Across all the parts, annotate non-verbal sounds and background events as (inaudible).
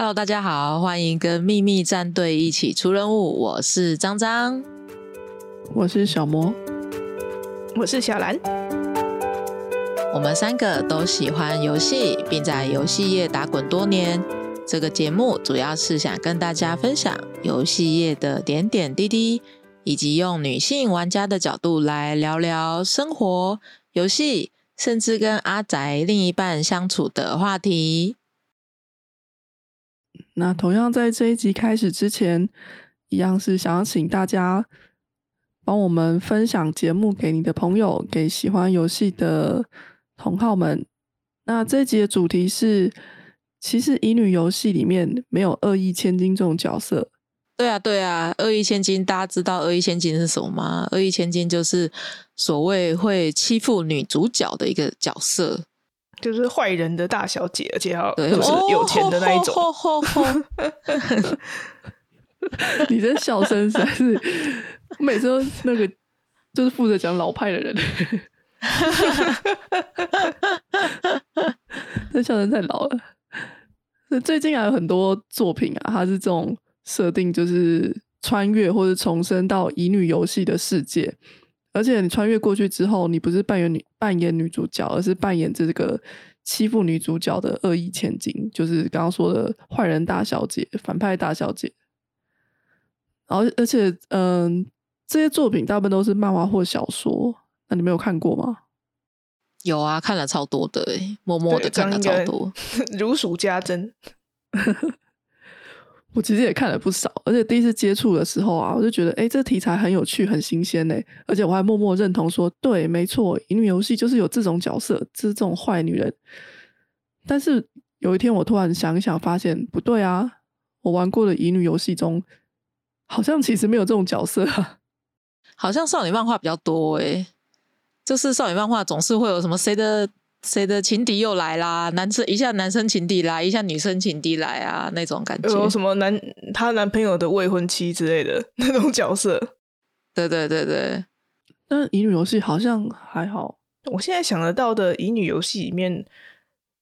Hello，大家好，欢迎跟秘密战队一起出任务。我是张张，我是小魔，我是小兰。我们三个都喜欢游戏，并在游戏业打滚多年。这个节目主要是想跟大家分享游戏业的点点滴滴，以及用女性玩家的角度来聊聊生活、游戏，甚至跟阿宅另一半相处的话题。那同样在这一集开始之前，一样是想要请大家帮我们分享节目给你的朋友，给喜欢游戏的同好们。那这一集的主题是，其实乙女游戏里面没有恶意千金这种角色。对啊，对啊，恶意千金，大家知道恶意千金是什么吗？恶意千金就是所谓会欺负女主角的一个角色。就是坏人的大小姐，而且要就是有钱的那一种。(laughs) 你这笑声实在是，每次都那个就是负责讲老派的人。(laughs) 这笑声太老了。最近还有很多作品啊，它是这种设定，就是穿越或者重生到乙女游戏的世界。而且你穿越过去之后，你不是扮演女扮演女主角，而是扮演这个欺负女主角的恶意千金，就是刚刚说的坏人大小姐、反派大小姐。然后，而且，嗯，这些作品大部分都是漫画或小说，那你没有看过吗？有啊，看了超多的，默默的看了超多，(laughs) 如数家珍。(laughs) 我其实也看了不少，而且第一次接触的时候啊，我就觉得，哎，这题材很有趣，很新鲜呢。而且我还默默认同说，对，没错，乙女游戏就是有这种角色，就是这种坏女人。但是有一天，我突然想一想，发现不对啊，我玩过的乙女游戏中，好像其实没有这种角色啊，好像少女漫画比较多哎，就是少女漫画总是会有什么谁的。谁的情敌又来啦？男生一下男生情敌来，一下女生情敌来啊，那种感觉。有什么男她男朋友的未婚妻之类的 (laughs) 那种角色？对对对对。但乙女游戏好像还好。我现在想得到的乙女游戏里面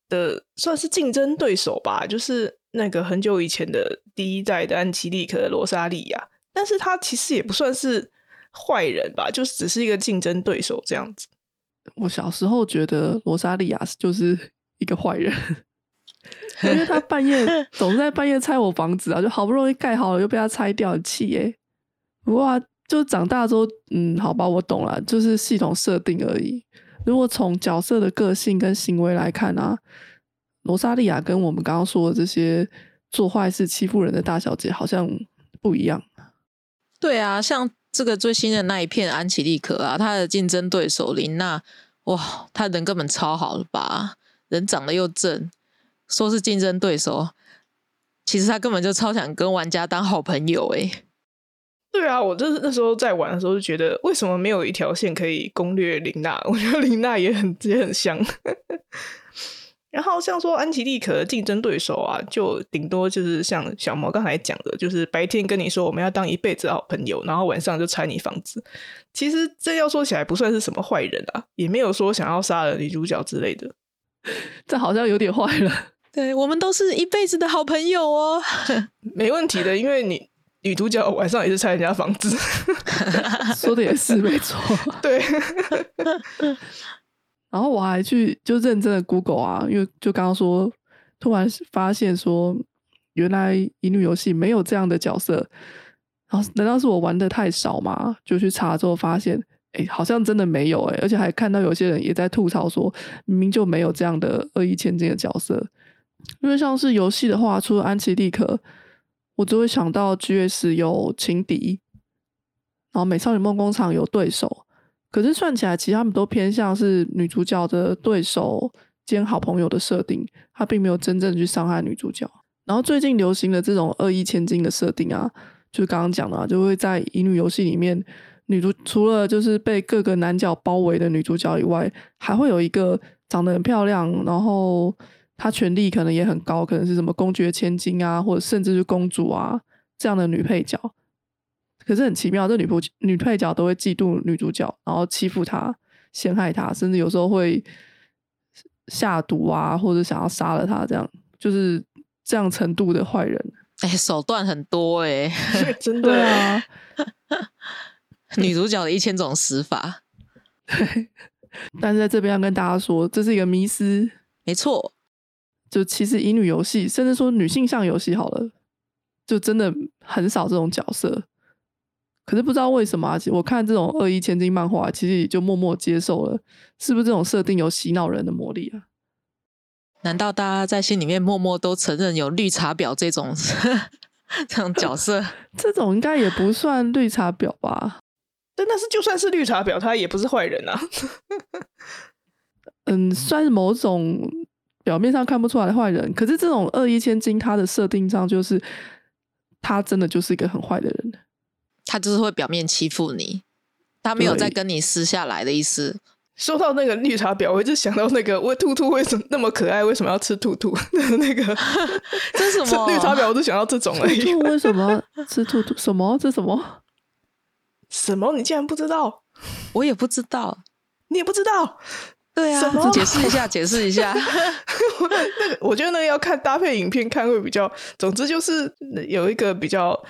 的算是竞争对手吧，就是那个很久以前的第一代的安琪丽可的罗莎莉亚，但是她其实也不算是坏人吧，就只是一个竞争对手这样子。我小时候觉得罗莎莉亚就是一个坏人，(laughs) 因为他半夜 (laughs) 总是在半夜拆我房子啊，就好不容易盖好了又被他拆掉，气耶！不过就长大之后，嗯，好吧，我懂了，就是系统设定而已。如果从角色的个性跟行为来看啊，罗莎莉亚跟我们刚刚说的这些做坏事欺负人的大小姐好像不一样。对啊，像。这个最新的那一片安琪丽可啊，他的竞争对手琳娜，哇，他人根本超好了吧？人长得又正，说是竞争对手，其实他根本就超想跟玩家当好朋友哎。对啊，我就是那时候在玩的时候就觉得，为什么没有一条线可以攻略琳娜？(laughs) 我觉得琳娜也很也很香。然后像说安琪丽可的竞争对手啊，就顶多就是像小毛刚才讲的，就是白天跟你说我们要当一辈子好朋友，然后晚上就拆你房子。其实这要说起来不算是什么坏人啊，也没有说想要杀了女主角之类的。(laughs) 这好像有点坏了。(laughs) 对我们都是一辈子的好朋友哦，(laughs) 没问题的，因为你女主角晚上也是拆人家房子，说的也是没错。对。然后我还去就认真的 Google 啊，因为就刚刚说，突然发现说，原来乙女游戏没有这样的角色。然后难道是我玩的太少吗？就去查之后发现，哎，好像真的没有哎，而且还看到有些人也在吐槽说，明明就没有这样的恶意千金的角色。因为像是游戏的话，除了安琪丽可，我只会想到 G.S 有情敌，然后美少女梦工厂有对手。可是算起来，其实他们都偏向是女主角的对手兼好朋友的设定，他并没有真正去伤害女主角。然后最近流行的这种恶意千金的设定啊，就是刚刚讲的，啊就会在乙女游戏里面，女主除了就是被各个男角包围的女主角以外，还会有一个长得很漂亮，然后她权力可能也很高，可能是什么公爵千金啊，或者甚至是公主啊这样的女配角。可是很奇妙，这女仆女配角都会嫉妒女主角，然后欺负她、陷害她，甚至有时候会下毒啊，或者想要杀了她，这样就是这样程度的坏人。(laughs) 哎、手段很多哎、真的啊，(laughs) 女主角的一千种死法，(laughs) 但是在这边要跟大家说，这是一个迷思。没错，就其实乙女游戏，甚至说女性向游戏好了，就真的很少这种角色。可是不知道为什么、啊，其实我看这种恶意千金漫画，其实也就默默接受了。是不是这种设定有洗脑人的魔力啊？难道大家在心里面默默都承认有绿茶婊这种 (laughs) 这种角色？(laughs) 这种应该也不算绿茶婊吧？但但是就算是绿茶婊，他也不是坏人啊。(laughs) 嗯，算是某种表面上看不出来的坏人。可是这种恶意千金，它的设定上就是他真的就是一个很坏的人。他就是会表面欺负你，他没有对在跟你撕下来的意思。说到那个绿茶婊，我就想到那个喂兔兔为什么那么可爱，为什么要吃兔兔 (laughs) (laughs) 那个这是什么绿茶婊，我就想到这种而已。兔 (laughs) 为什么要吃兔兔？什么？这什么？什么？你竟然不知道？我也不知道。你也不知道？对啊解释一下，解释一下。那个，我觉得那个要看搭配影片看会比较。总之就是有一个比较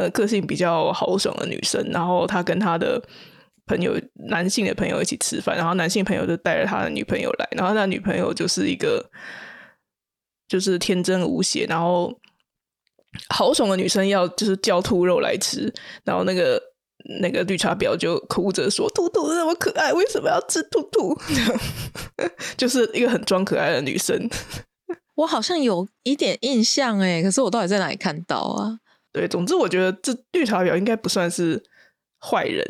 呃个性比较豪爽的女生，然后她跟她的朋友男性的朋友一起吃饭，然后男性朋友就带着他的女朋友来，然后他女朋友就是一个就是天真无邪，然后豪爽的女生要就是叫兔肉来吃，然后那个。那个绿茶婊就哭着说：“兔兔那么可爱，为什么要吃兔兔？” (laughs) 就是一个很装可爱的女生。(laughs) 我好像有一点印象哎，可是我到底在哪里看到啊？对，总之我觉得这绿茶婊应该不算是坏人。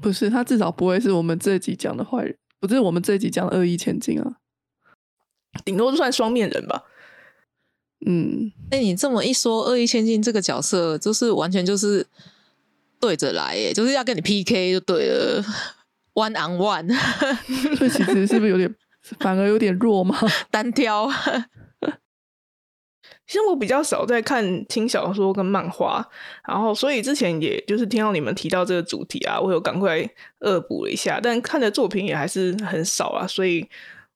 不是，他至少不会是我们这一集讲的坏人，不是我们这一集讲的恶意千金啊。顶多就算双面人吧。嗯，哎、你这么一说，恶意千金这个角色，就是完全就是对着来，哎，就是要跟你 PK 就对了，one on one，这其实是不是有点，反而有点弱吗？(laughs) 单挑。其实我比较少在看轻小说跟漫画，然后所以之前也就是听到你们提到这个主题啊，我有赶快恶补了一下，但看的作品也还是很少啊，所以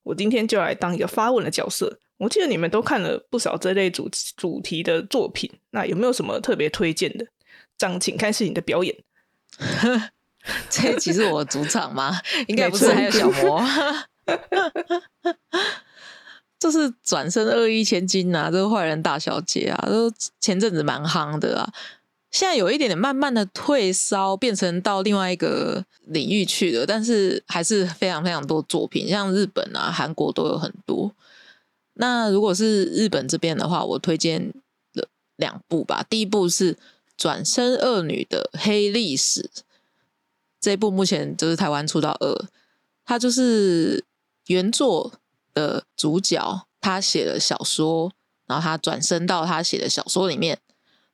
我今天就来当一个发问的角色。我记得你们都看了不少这类主主题的作品，那有没有什么特别推荐的？张，请开始你的表演。(laughs) 这其实我主场吗？应该不是，还有小魔。(laughs) 就是转身恶意千金啊，这个坏人大小姐啊，都前阵子蛮夯的啊。现在有一点点慢慢的退烧，变成到另外一个领域去了，但是还是非常非常多作品，像日本啊、韩国都有很多。那如果是日本这边的话，我推荐了两部吧。第一部是《转身恶女的黑历史》，这一部目前就是台湾出到二，它就是原作的主角，他写了小说，然后他转身到他写的小说里面。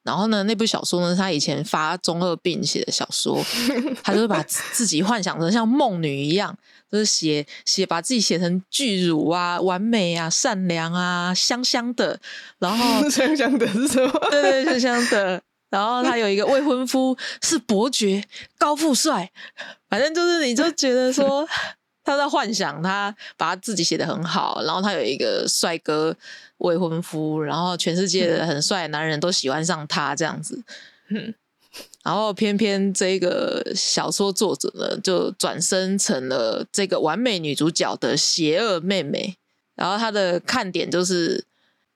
然后呢，那部小说呢，是他以前发中二病写的小说，(laughs) 他就是把自自己幻想成像梦女一样，就是写写把自己写成巨乳啊、完美啊、善良啊、香香的，然后 (laughs) 香香的是什么？(laughs) 对对，香香的。然后他有一个未婚夫是伯爵，高富帅，反正就是你就觉得说他在幻想他把他自己写的很好，然后他有一个帅哥未婚夫，然后全世界的很帅的男人都喜欢上他这样子。嗯，然后偏偏这个小说作者呢，就转身成了这个完美女主角的邪恶妹妹。然后他的看点就是，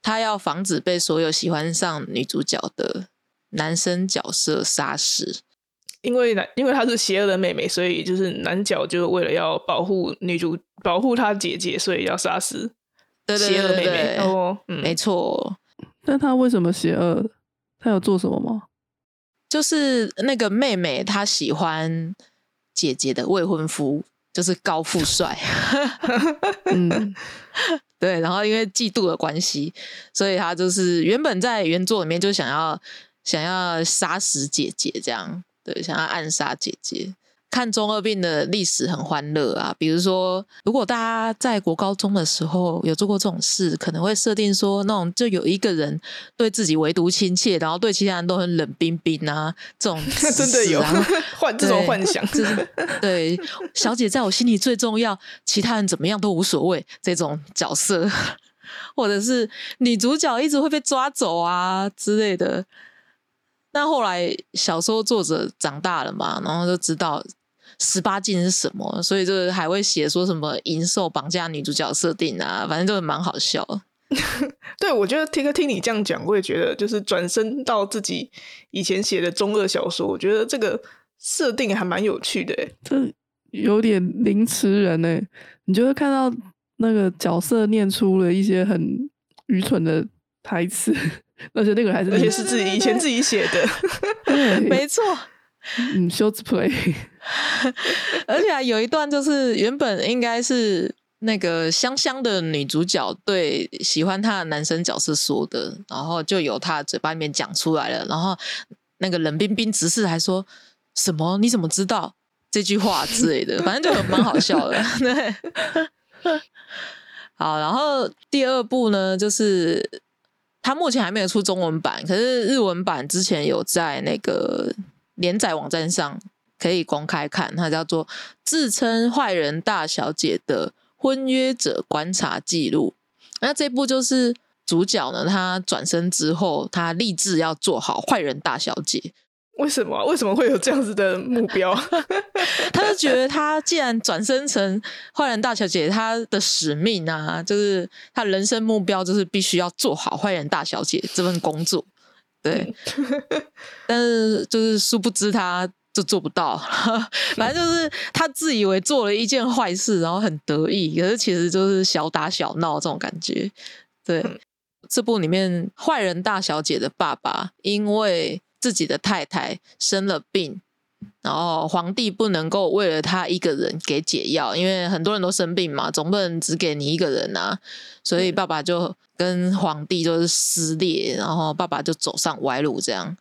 他要防止被所有喜欢上女主角的男生角色杀死。因为男，因为她是邪恶的妹妹，所以就是男角就为了要保护女主，保护她姐姐，所以要杀死对对邪恶妹妹。哦，嗯，没错，那他为什么邪恶？他有做什么吗？就是那个妹妹，她喜欢姐姐的未婚夫，就是高富帅。(laughs) 嗯，(laughs) 对，然后因为嫉妒的关系，所以他就是原本在原作里面就想要想要杀死姐姐，这样对，想要暗杀姐姐。看中二病的历史很欢乐啊，比如说，如果大家在国高中的时候有做过这种事，可能会设定说，那种就有一个人对自己唯独亲切，然后对其他人都很冷冰冰啊，这种 (laughs) 真的有啊幻这种幻想，(laughs) 就是对小姐在我心里最重要，其他人怎么样都无所谓。这种角色，(laughs) 或者是女主角一直会被抓走啊之类的。那后来小说作者长大了嘛，然后就知道十八禁是什么，所以就是还会写说什么淫兽绑架女主角设定啊，反正就蛮好笑。(laughs) 对，我觉得听听你这样讲，我也觉得就是转身到自己以前写的中二小说，我觉得这个设定还蛮有趣的。这有点凌迟人呢，你就会看到那个角色念出了一些很愚蠢的台词，而且那个还是而且是自己以前自己写的，对，没错。嗯，short play，而且有一段就是原本应该是。那个香香的女主角对喜欢她的男生角色说的，然后就由她嘴巴里面讲出来了。然后那个冷冰冰直视还说什么？你怎么知道这句话之类的？反正就蛮好笑的。对，(laughs) 好。然后第二部呢，就是它目前还没有出中文版，可是日文版之前有在那个连载网站上可以公开看。它叫做自称坏人大小姐的。婚约者观察记录，那这部就是主角呢，他转身之后，他立志要做好坏人大小姐。为什么？为什么会有这样子的目标？(laughs) 他就觉得他既然转身成坏人大小姐，他的使命啊，就是他人生目标就是必须要做好坏人大小姐这份工作。对，(laughs) 但是就是殊不知他。就做不到，(laughs) 反正就是他自以为做了一件坏事，然后很得意，可是其实就是小打小闹这种感觉。对，这部里面坏人大小姐的爸爸因为自己的太太生了病，然后皇帝不能够为了他一个人给解药，因为很多人都生病嘛，总不能只给你一个人啊，所以爸爸就跟皇帝就是撕裂，然后爸爸就走上歪路这样。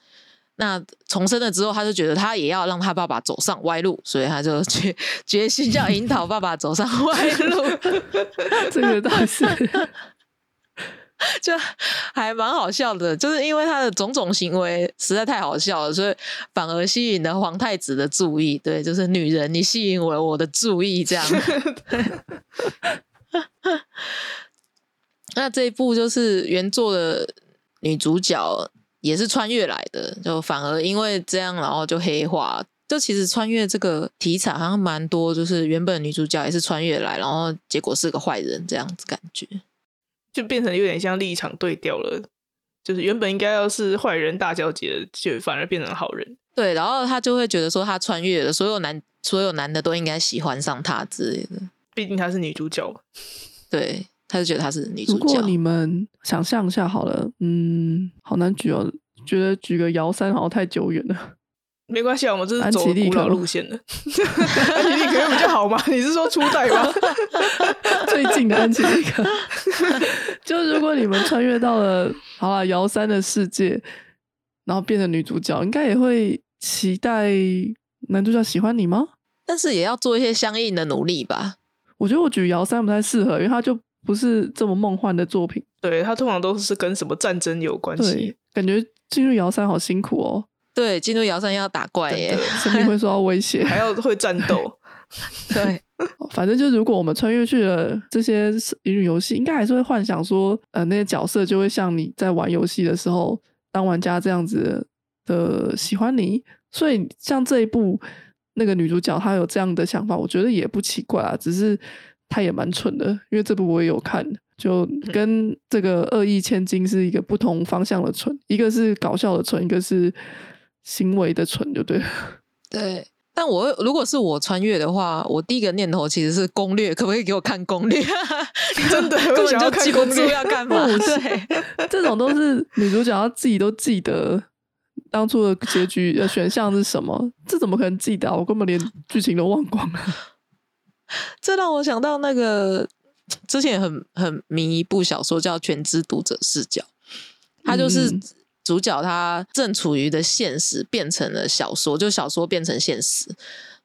那重生了之后，他就觉得他也要让他爸爸走上歪路，所以他就决决心要引导爸爸走上歪路。这个倒是，就还蛮好笑的，就是因为他的种种行为实在太好笑了，所以反而吸引了皇太子的注意。对，就是女人，你吸引我我的注意，这样。(laughs) 那这一部就是原作的女主角。也是穿越来的，就反而因为这样，然后就黑化。就其实穿越这个题材好像蛮多，就是原本女主角也是穿越来，然后结果是个坏人这样子感觉，就变成有点像立场对调了。就是原本应该要是坏人大小姐，就反而变成好人。对，然后他就会觉得说，他穿越了，所有男所有男的都应该喜欢上他之类的。毕竟她是女主角。对。他就觉得她是女主角。如果你们想象一下好了，嗯，好难举哦，觉得举个姚三好像太久远了。没关系啊，我们这是走古老路线的。(laughs) 安琪丽可比较好吗？你是说初代吗？(laughs) 最近的安琪丽可。(laughs) 就如果你们穿越到了好了姚三的世界，然后变成女主角，应该也会期待男主角喜欢你吗？但是也要做一些相应的努力吧。我觉得我举姚三不太适合，因为他就。不是这么梦幻的作品，对他通常都是跟什么战争有关系。感觉进入姚三好辛苦哦。对，进入瑶山要打怪耶，生命会受到威胁，还要会战斗。(laughs) 对，反正就如果我们穿越去了这些乙女游戏，应该还是会幻想说，呃，那些角色就会像你在玩游戏的时候当玩家这样子的喜欢你。所以像这一部那个女主角她有这样的想法，我觉得也不奇怪啊，只是。她也蛮蠢的，因为这部我也有看，就跟这个恶意千金是一个不同方向的蠢，一个是搞笑的蠢，一个是行为的蠢，就对。(laughs) 对，但我如果是我穿越的话，我第一个念头其实是攻略，可不可以给我看攻略？(laughs) 真的，(laughs) 根本就记不住要干嘛。对，这种都是女主角要自己都记得当初的结局的选项是什么，这怎么可能记得？我根本连剧情都忘光了。这让我想到那个之前很很迷一部小说叫《全知读者视角》，它就是主角他正处于的现实变成了小说，就小说变成现实，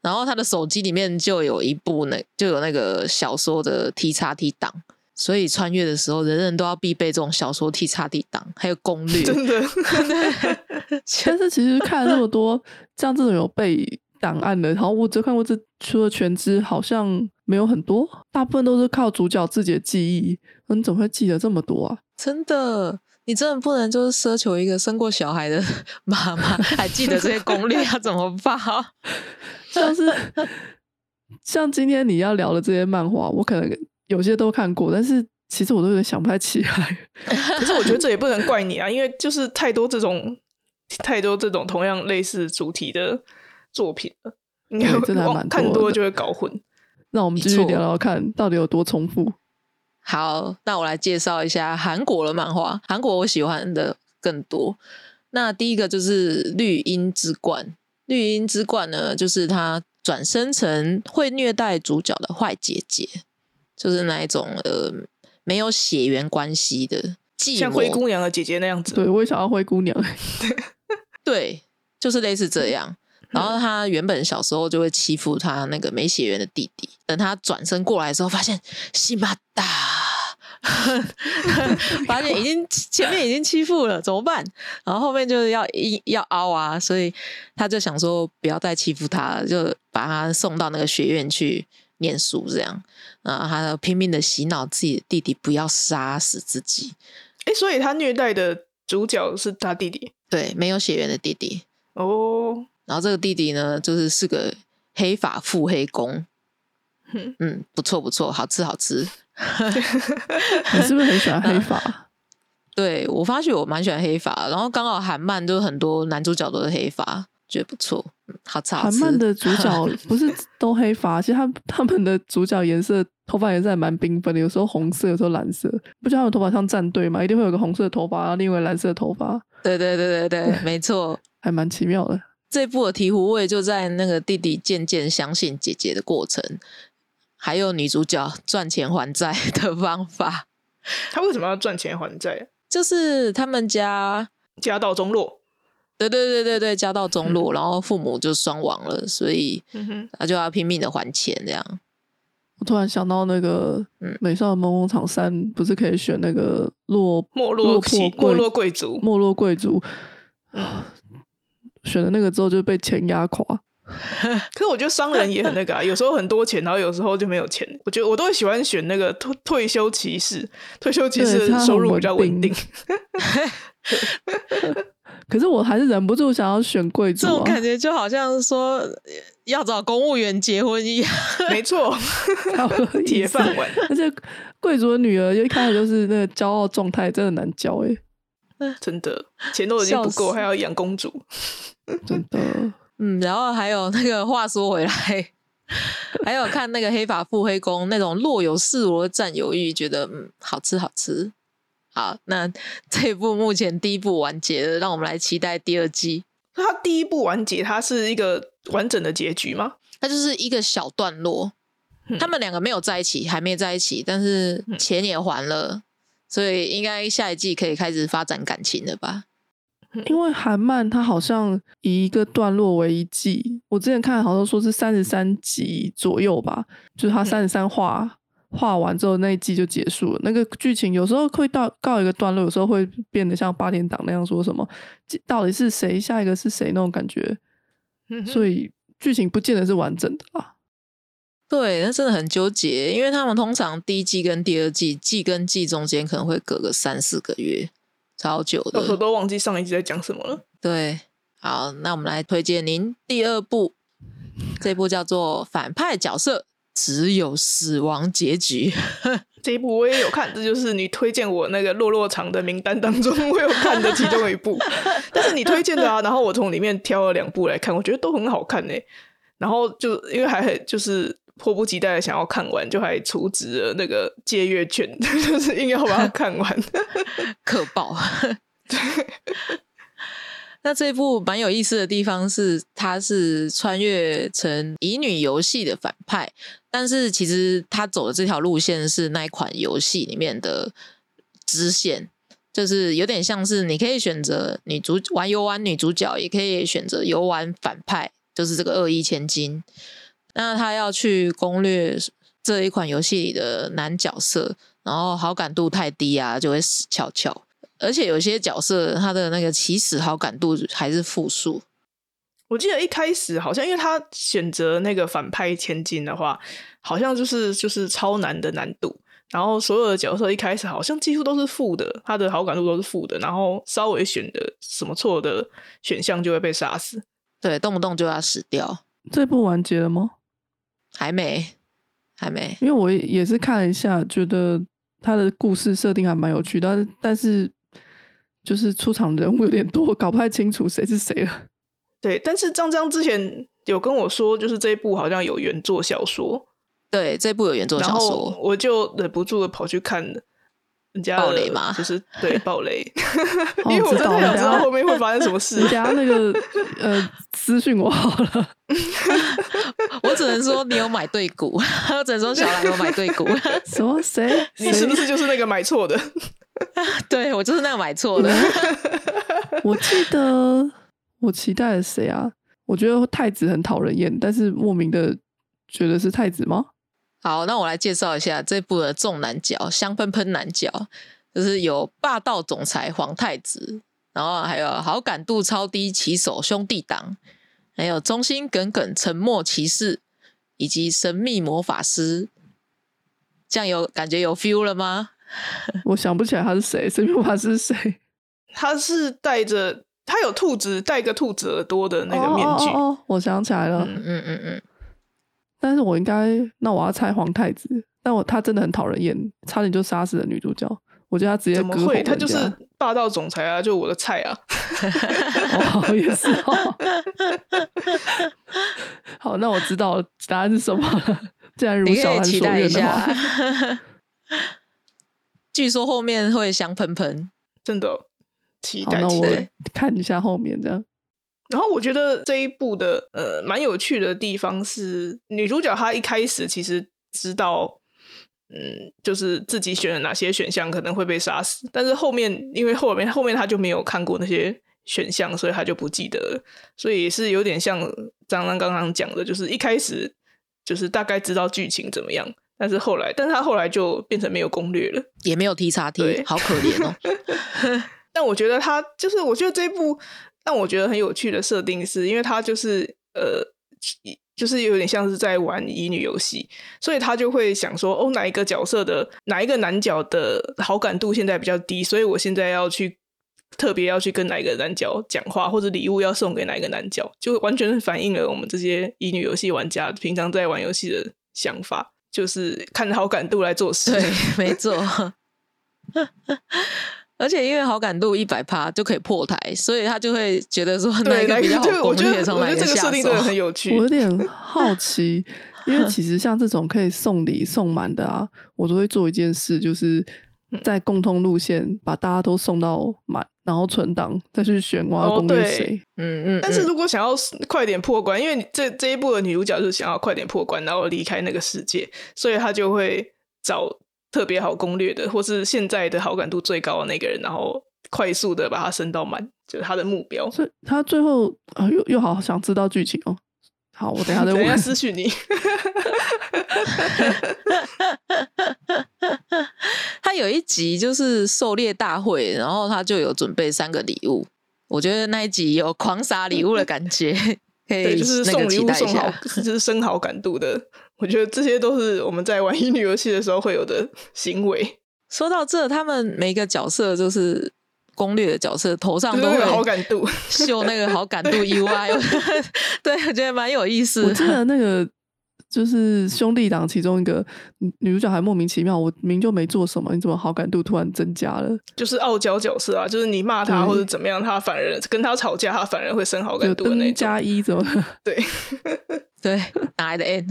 然后他的手机里面就有一部那就有那个小说的 T 叉 T 档，所以穿越的时候人人都要必备这种小说 T 叉 T 档，还有攻略。真的，(laughs) (laughs) 但是其实看了那么多，像这种有被。档案的，然后我只看过这除了全知，好像没有很多，大部分都是靠主角自己的记忆，你怎么会记得这么多啊？真的，你真的不能就是奢求一个生过小孩的 (laughs) 妈妈还记得这些攻略，要怎么办？(laughs) 像是 (laughs) 像今天你要聊的这些漫画，我可能有些都看过，但是其实我都有点想不太起来。可是我觉得这也不能怪你啊，因为就是太多这种太多这种同样类似主题的作品了，应该对真的蛮多的看多就会搞混。那我们继续聊聊看，到底有多重复？好，那我来介绍一下韩国的漫画。韩国我喜欢的更多。那第一个就是《绿茵之冠》。《绿茵之冠》呢，就是他转生成会虐待主角的坏姐姐，就是那一种呃没有血缘关系的继像灰姑娘的姐姐那样子。对我也想要灰姑娘，(laughs) 对，就是类似这样。然后他原本小时候就会欺负他那个没血缘的弟弟，等他转身过来的时候，发现西马达，(laughs) 发现已经前面已经欺负了，怎么办？然后后面就是要一要凹啊，所以他就想说不要再欺负他了，就把他送到那个学院去念书，这样啊，他拼命的洗脑自己的弟弟不要杀死自己，哎，所以他虐待的主角是他弟弟对，没有血缘的弟弟。哦。然后这个弟弟呢，就是是个黑发腹黑公，哼嗯，不错不错，好吃好吃。(laughs) 你是不是很喜欢黑发？(laughs) 对我发觉我蛮喜欢黑发，然后刚好韩漫就很多男主角都是黑发，觉得不错，嗯好吃好吃。韩漫的主角 (laughs) 不是都黑发，其实他他们的主角颜色头发颜色还蛮缤纷的，有时候红色，有时候蓝色。不觉得他们头发像战队嘛？一定会有个红色的头发，然后另外蓝色的头发，对对对对对，没错。还蛮奇妙的。这部的醍醐味就在那个弟弟渐渐相信姐姐的过程，还有女主角赚钱还债的方法，(laughs) 他为什么要赚钱还债？就是他们家家道中落。对对对对对，家道中落，然后父母就双亡了，所以嗯哼，他就要拼命的还钱，这样。我突然想到那个嗯《美少女梦工厂三》，不是可以选那个落没落魄落起没贵落贵族。没落贵族，嗯选了那个之后就被钱压垮。(laughs) 可是我觉得商人也很那个啊，有时候很多钱，然后有时候就没有钱。我觉得我都会喜欢选那个退退休骑士，退休骑士收入比较稳定。(laughs) 可是我还是忍不住想要选贵族这种啊！感觉就好像说呃要找公务员结婚一样。(laughs) 没错，差不多意思铁饭碗，而且贵族的女儿一开始就是那个骄傲状态，真的难教哎、(laughs) 真的钱都已经不够，还要养公主。(laughs) 真的。嗯，然后还有那个话说回来，(laughs) 还有看那个黑发腹黑公那种若有似无的占有欲，觉得嗯好吃好吃。好，那这一部目前第一部完结了，让我们来期待第二季。那它第一部完结，它是一个完整的结局吗？它就是一个小段落，嗯他们两个没有在一起，还没在一起，但是钱也还了，所以应该下一季可以开始发展感情了吧？因为韩漫它好像以一个段落为一季，我之前看好像说是三十三集左右吧，就是它三十三话画完之后那一季就结束了。那个剧情有时候会到告一个段落，有时候会变得像八点档那样说什么到底是谁，下一个是谁那种感觉，所 (laughs) 以剧情不见得是完整的啦。对，那真的很纠结，因为他们通常第一季跟第二季季跟季中间可能会隔个三四个月，超久的。都忘记上一集在讲什么了。对，好，那我们来推荐您第二部，这部叫做《反派角色只有死亡结局》。(laughs) 这一部我也有看，这就是你推荐我那个落落场的名单当中，(laughs) 我有看的其中一部。但是你推荐的啊，然后我从里面挑了两部来看，我觉得都很好看呢、然后就因为还很就是迫不及待的想要看完，就还出值了那个借阅券，(laughs) 就是硬要把它看完。(laughs) 可爆。(laughs) 对那这部蛮有意思的地方是，它是穿越成乙女游戏的反派，但是其实他走的这条路线是那一款游戏里面的支线，就是有点像是你可以选择女主玩游玩女主角，也可以选择游玩反派，就是这个恶意千金。那他要去攻略这一款游戏里的男角色，然后好感度太低啊，就会死翘翘。而且有些角色他的那个起始好感度还是负数，我记得一开始好像因为他选择那个反派千金的话，好像就是就是超难的难度。然后所有的角色一开始好像几乎都是负的，他的好感度都是负的，然后稍微选的什么错的选项就会被杀死。对，动不动就要死掉。这部完结了吗？还没，还没。因为我也是看了一下，觉得他的故事设定还蛮有趣，但是但是就是出场人物有点多，搞不太清楚谁是谁了。对，但是张张之前有跟我说，就是这一部好像有原作小说，对，这部有原作小说，后我就忍不住的跑去看人家暴雷吗就是对 (laughs) 暴雷，哦因为我真的想知道知道了后面会发生什么事你。等下那个呃私讯我好了。(laughs) 我只能说你有买对股，我只能说小兰有买对股。什么谁？你是不？是就是那个买错的？(laughs) 对我就是那个买错的。我记得我期待了谁啊？我觉得太子很讨人厌，但是莫名的觉得是太子吗？好，那我来介绍一下这部的重男角，香喷喷男角，就是有霸道总裁皇太子，然后还有好感度超低骑手兄弟党，还有忠心耿耿沉默骑士，以及神秘魔法师。这样有感觉有 feel 了吗？(laughs) 我想不起来他是谁，神秘魔法师是谁？(laughs) 他是戴着他有兔子戴个兔子耳朵的那个面具，哦哦哦我想起来了。嗯嗯嗯嗯，但是我应该，那我要猜皇太子。但我他真的很讨人厌，差点就杀死了女主角。我觉得他直接怎么会？他就是霸道总裁啊，就我的菜啊。哦，(laughs) 也是哦。好，那我知道答案是什么了。既然如此可以小兰所期待一愿的话，下。(laughs) 据说后面会香喷喷，真的期待，那我待期待。看一下后面这样。然后我觉得这一部的呃蛮有趣的地方是，女主角她一开始其实知道，嗯，就是自己选了哪些选项可能会被杀死，但是后面因为后面后面她就没有看过那些选项，所以她就不记得了，所以也是有点像张张刚刚讲的，就是一开始就是大概知道剧情怎么样，但是后来，但是她后来就变成没有攻略了。也没有 T 叉 T，对好可怜哦。(laughs) (laughs) 但我觉得他就是，我觉得这一部但我觉得很有趣的设定是，因为他就是呃，就是有点像是在玩乙女游戏，所以他就会想说，哦，哪一个角色的哪一个男角的好感度现在比较低，所以我现在要去特别要去跟哪一个男角讲话，或者礼物要送给哪一个男角，就完全反映了我们这些乙女游戏玩家平常在玩游戏的想法，就是看好感度来做事。对，没错。(laughs) 而且因为好感度一百趴就可以破台，所以他就会觉得说哪对，一个比较好，我攻略，觉得从哪我觉得这个个下手设定真的。很有趣。我有点好奇，因为其实像这种可以送礼送满的啊，我都会做一件事，就是嗯在共通路线把大家都送到满，然后存档，再去选我要哦攻略谁。嗯嗯，但是嗯如果想要快点破关，因为你这这一部的女主角就是想要快点破关，然后离开那个世界，所以她就会找特别好攻略的，或是现在的好感度最高的那个人，然后快速的把他升到满，就是他的目标。所以他最后啊，又又好想知道剧情哦。好，我等一下再等一下问。私讯你，(laughs) 他有一集就是狩猎大会，然后他就有准备三个礼物，我觉得那一集有狂撒礼物的感觉，(laughs) 可，以就是送礼物送好。，就是升好感度的。我觉得这些都是我们在玩乙女游戏的时候会有的行为，说到这，他们每个角色就是攻略的角色，头上都就是那个好感度。秀那个好感度 UI，对我觉得蛮有意思我记。得那个就是兄弟党其中一个女女主角还莫名其妙，我明就没做什么，你怎么好感度突然增加了？就是傲娇角色啊，就是你骂他或者怎么样，他反而跟他吵架，他反而会升好感度的那种。加一怎么？(laughs) 对，(laughs) 对，哪来的 N？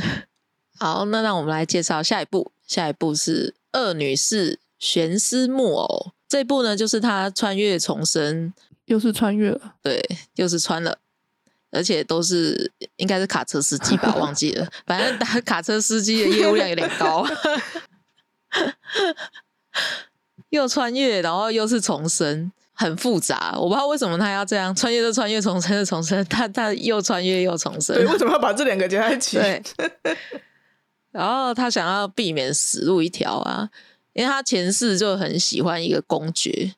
好，那让我们来介绍下一部。下一部是《恶女士悬丝木偶》。这一部呢，就是她穿越重生，又是穿越了，对，又是穿了，而且都是应该是卡车司机吧，(laughs) 忘记了。反正打卡车司机的业务量有点高，(laughs) 又穿越，然后又是重生，很复杂。我不知道为什么他要这样，穿越就穿越，重生就重生，他他又穿越又重生。对，为什么要把这两个加在一起？对，然后他想要避免死路一条啊，因为他前世就很喜欢一个公爵，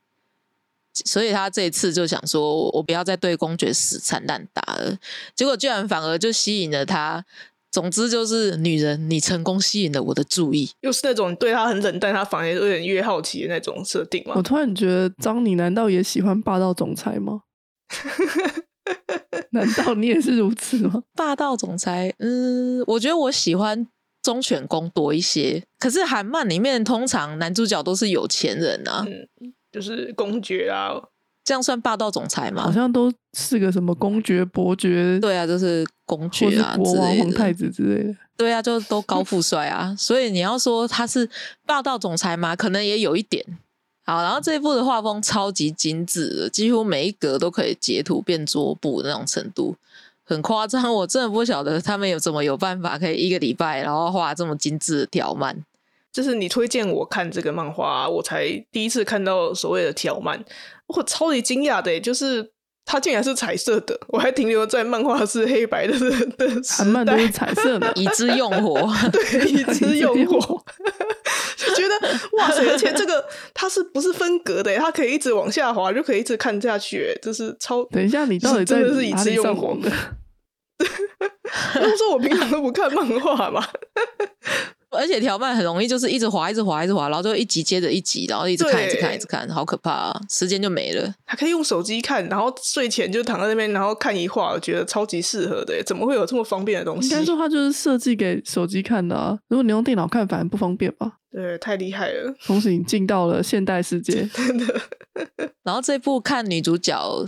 所以他这一次就想说，我不要再对公爵死缠烂打了。结果居然反而就吸引了他总之就是女人，你成功吸引了我的注意。又是那种对他很冷淡，他反而有点越好奇的那种设定嘛我。突然觉得张，你难道也喜欢霸道总裁吗？(laughs) 难道你也是如此吗？霸道总裁，嗯，我觉得我喜欢忠犬公多一些。可是韩漫里面通常男主角都是有钱人啊，嗯，就是公爵啊，这样算霸道总裁吗？好像都是个什么公爵、伯爵，对啊，就是公爵啊国王、皇太。子之类的。对啊，就都高富帅啊。(laughs) 所以你要说他是霸道总裁吗？可能也有一点。好，然后这一部的画风超级精致的，几乎每一格都可以截图变桌布的那种程度，很夸张。我真的不晓得他们有怎么有办法可以一个礼拜然后画这么精致的条漫。就是你推荐我看这个漫画、我才第一次看到所谓的条漫，我超级惊讶的，就是它竟然是彩色的，我还停留在漫画是黑白的 (laughs) 的时代都是，彩色的，(laughs) (laughs) 以之用火，对，以知用用火，就觉得哇塞，而且这个它是不是分隔的？它可以一直往下滑，就可以一直看下去耶，这是超。等一下，你到底在真的是以哪里之用火的？我说我平常都不看漫画嘛，而且条漫很容易就是一直滑，一直滑，一直滑，然后就一集接着一集，然后一直看，一直看，一直看，好可怕啊！时间就没了。还可以用手机看，然后睡前就躺在那边，然后看一画，我觉得超级适合的。怎么会有这么方便的东西？应该说它就是设计给手机看的啊。如果你用电脑看，反而不方便吧？对，太厉害了。恭喜你进到了现代世界。(laughs) (laughs) 然后这部看女主角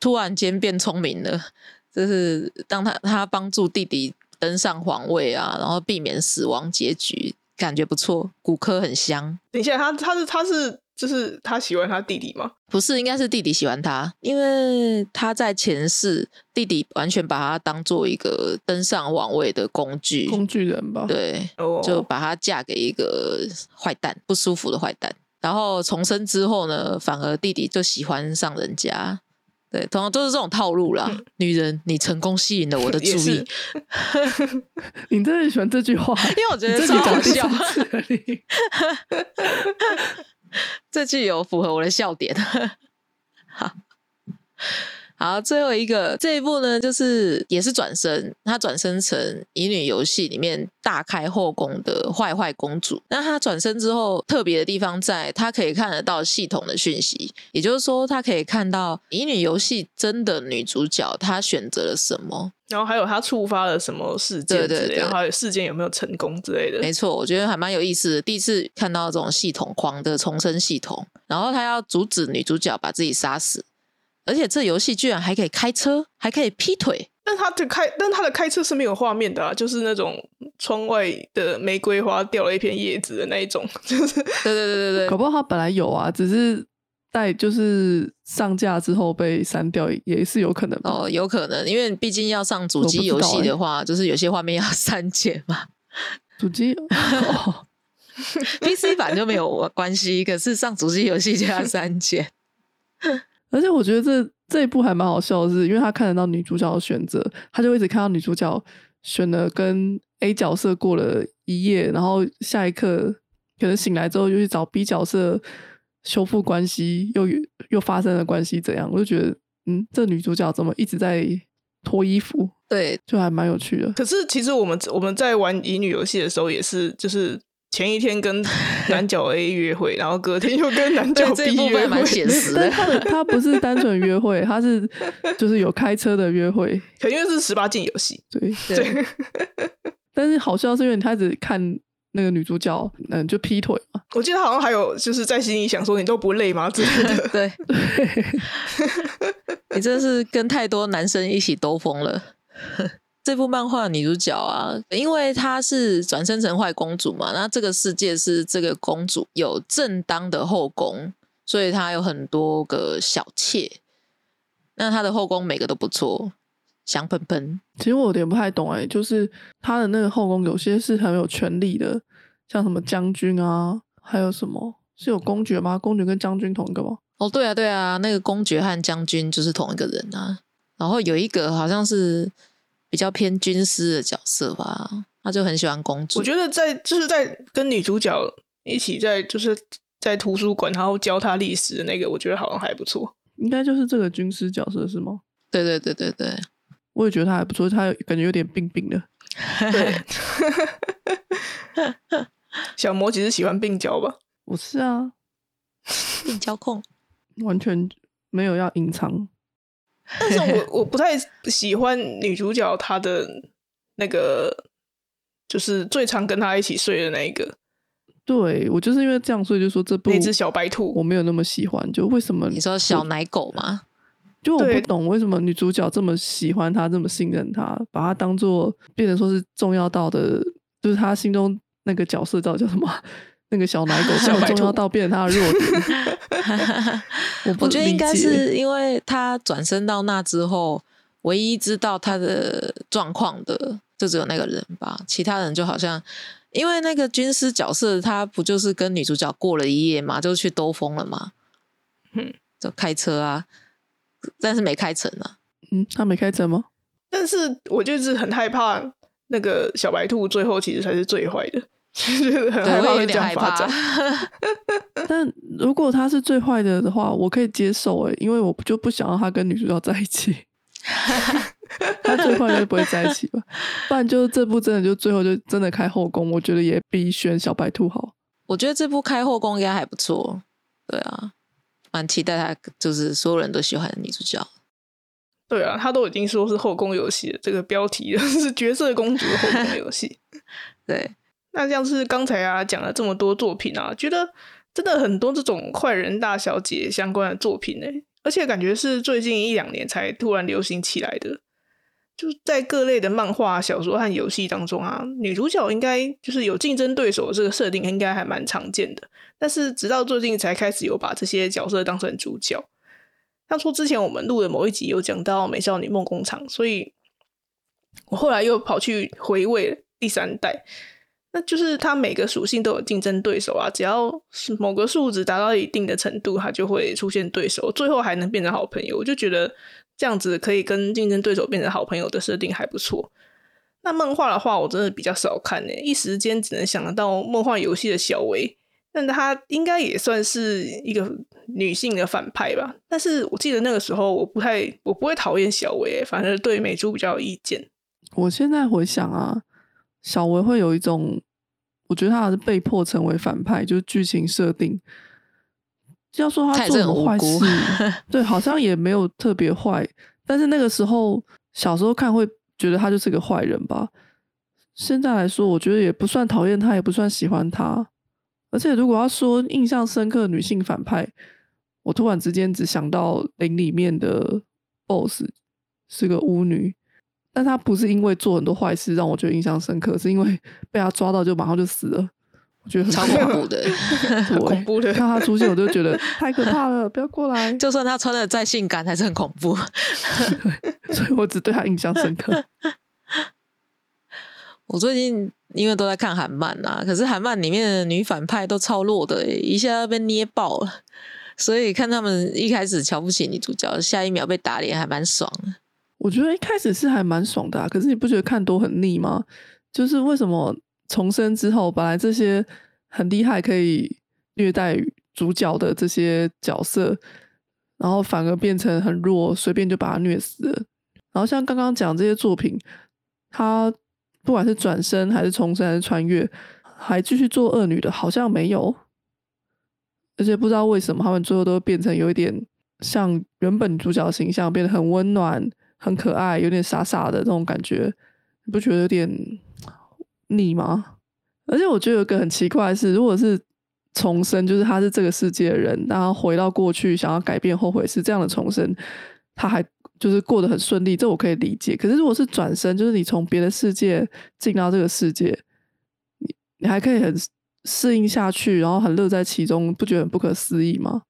突然间变聪明了，就是当她她帮助弟弟登上皇位啊，然后避免死亡结局，感觉不错，骨科很香。等一下，他他是他是就是他喜欢他弟弟吗？不是，应该是弟弟喜欢他，因为他在前世弟弟完全把他当做一个登上皇位的工具，工具人吧？对，哦，就把他嫁给一个坏蛋，不舒服的坏蛋。然后重生之后呢，反而弟弟就喜欢上人家。对，通常都是这种套路啦。女人，你成功吸引了我的 (laughs) 注意，(laughs) 你真的很喜欢这句话，(laughs) 因为我觉得超好笑。这句有符合我的笑点。好，好，最后一个这一部呢，就是也是转身，她转身成《乙女游戏》里面大开后宫的坏坏公主。那她转身之后，特别的地方在她可以看得到系统的讯息，也就是说，她可以看到《乙女游戏》真的女主角她选择了什么。然后还有他触发了什么事件之类的，对对对然后还有事件有没有成功之类的。没错，我觉得还蛮有意思的。第一次看到这种系统狂的重生系统，然后他要阻止女主角把自己杀死，而且这游戏居然还可以开车，还可以劈腿。但他的开，但他的开车是没有画面的啊，就是那种窗外的玫瑰花掉了一片叶子的那一种，(laughs) 就是对对对对对，搞不好他本来有啊，只是在就是上架之后被删掉，也是有可能吧。哦，有可能，因为毕竟要上主机游戏的话，就是有些画面要删减嘛。主机哦 (laughs) PC 版就没有关系，可是上主机游戏就要删减。而且我觉得这这一部还蛮好笑的是，因为他看得到女主角的选择，他就一直看到女主角选了跟 A 角色过了一夜，然后下一刻可能醒来之后又去找 B 角色修复关系，又又发生了关系，怎样？我就觉得，嗯，这女主角怎么一直在脱衣服，对，就还蛮有趣的。可是其实我们我们在玩乙女游戏的时候，也是就是前一天跟男角 A 约会，然后隔天又跟男角 (laughs) B 约会蛮，现实的。但他的他不是单纯约会，他是就是有开车的约会，可能因为是十八禁游戏，对。对，(laughs) 但是好笑是因为他只看那个女主角，嗯，就劈腿嘛，我记得好像还有就是在心里想说你都不累吗之类的。(laughs) 对，你真的是跟太多男生一起兜风了。这部漫画女主角啊，因为她是转生成坏公主嘛，那这个世界是这个公主有正当的后宫，所以她有很多个小妾。那她的后宫每个都不错，香喷喷。其实我有点不太懂哎、就是她的那个后宫有些是很有权力的，像什么将军啊，还有什么是有公爵吗？公爵跟将军同一个吗？哦，对啊，对啊，那个公爵和将军就是同一个人啊。然后有一个好像是比较偏军师的角色吧，他就很喜欢公主。我觉得在就是在跟女主角一起在就是在图书馆，然后教她历史的那个，我觉得好像还不错。应该就是这个军师角色是吗？对对对对对，我也觉得他还不错，他感觉有点病病的。对，(laughs) 小魔其实喜欢病娇吧？不是啊，病娇控。完全没有要隐藏。(laughs) 但是我 (laughs) 我不太喜欢女主角她的那个，就是最常跟她一起睡的那一个对我就是因为这样，所以就说这部那只小白兔。我没有那么喜欢。就为什么你说小奶狗吗？就我不懂为什么女主角这么喜欢他，这么信任他，把他当做变成说是重要到的，就是他心中那个角色叫叫什么？(laughs) 那个小奶狗小白兔重要到变成他的弱点。(laughs) 我不我觉得应该是因为他转身到那之后，唯一知道他的状况的就只有那个人吧，其他人就好像因为那个军师角色，他不就是跟女主角过了一夜嘛，就去兜风了嘛，嗯，就开车啊，但是没开成啊。嗯，他没开成吗？但是我就是很害怕那个小白兔最后其实才是最坏的，就是很对，害怕会这我也有点害样发展。怕。(laughs) 但如果他是最坏的的话，我可以接受诶，因为我就不想让他跟女主角在一起。(laughs) 他最坏就不会在一起吧？不然就是这部真的就最后就真的开后宫，我觉得也比选小白兔好。我觉得这部开后宫应该还不错，对啊，蛮期待他，就是所有人都喜欢的女主角。对啊，他都已经说是后宫游戏了，这个标题了 (laughs) 是角色公主的后宫游戏。对，那像是刚才啊讲了这么多作品啊，觉得真的很多这种坏人大小姐相关的作品呢、而且感觉是最近一两年才突然流行起来的。就在各类的漫画、小说和游戏当中啊，女主角应该就是有竞争对手这个设定，应该还蛮常见的。但是直到最近才开始有把这些角色当成主角。当初之前我们录的某一集有讲到《美少女梦工厂》，所以我后来又跑去回味第三代。就是它每个属性都有竞争对手啊，只要是某个数值达到一定的程度，它就会出现对手，最后还能变成好朋友。我就觉得这样子可以跟竞争对手变成好朋友的设定还不错。那漫画的话，我真的比较少看呢、一时间只能想得到梦幻游戏的小维，但她应该也算是一个女性的反派吧。但是我记得那个时候我不太，我不会讨厌小维、欸，反而对美珠比较有意见。我现在回想啊，小维会有一种，我觉得他是被迫成为反派，就是剧情设定。要说他做什么坏事，对，好像也没有特别坏。但是那个时候小时候看会觉得他就是个坏人吧。现在来说，我觉得也不算讨厌他，也不算喜欢他。而且如果要说印象深刻的女性反派，我突然之间只想到零里面的 BOSS 是个巫女。但他不是因为做很多坏事让我觉得印象深刻，是因为被他抓到就马上就死了，我觉得很超恐怖的。(laughs) 很恐怖的看他出现，我就觉得太可怕了，不要过来。就算他穿的再性感，还是很恐怖。所以我只对他印象深刻。我最近因为都在看韩漫啊，可是韩漫里面的女反派都超弱的、欸，一下被捏爆了。所以看他们一开始瞧不起女主角，下一秒被打脸，还蛮爽的。我觉得一开始是还蛮爽的、啊，可是你不觉得看多很腻吗？就是为什么重生之后，本来这些很厉害可以虐待主角的这些角色，然后反而变成很弱，随便就把他虐死了。然后像刚刚讲这些作品，他不管是转身还是重生还是穿越，还继续做恶女的，好像没有。而且不知道为什么他们最后都变成有一点像原本主角形象，变得很温暖、很可爱，有点傻傻的那种感觉，你不觉得有点腻吗？而且我觉得有个很奇怪的是，如果是重生，就是他是这个世界的人，然后回到过去想要改变后悔是这样的重生，他还就是过得很顺利，这我可以理解。可是如果是转身，就是你从别的世界进到这个世界，你你还可以很适应下去，然后很乐在其中，不觉得很不可思议吗？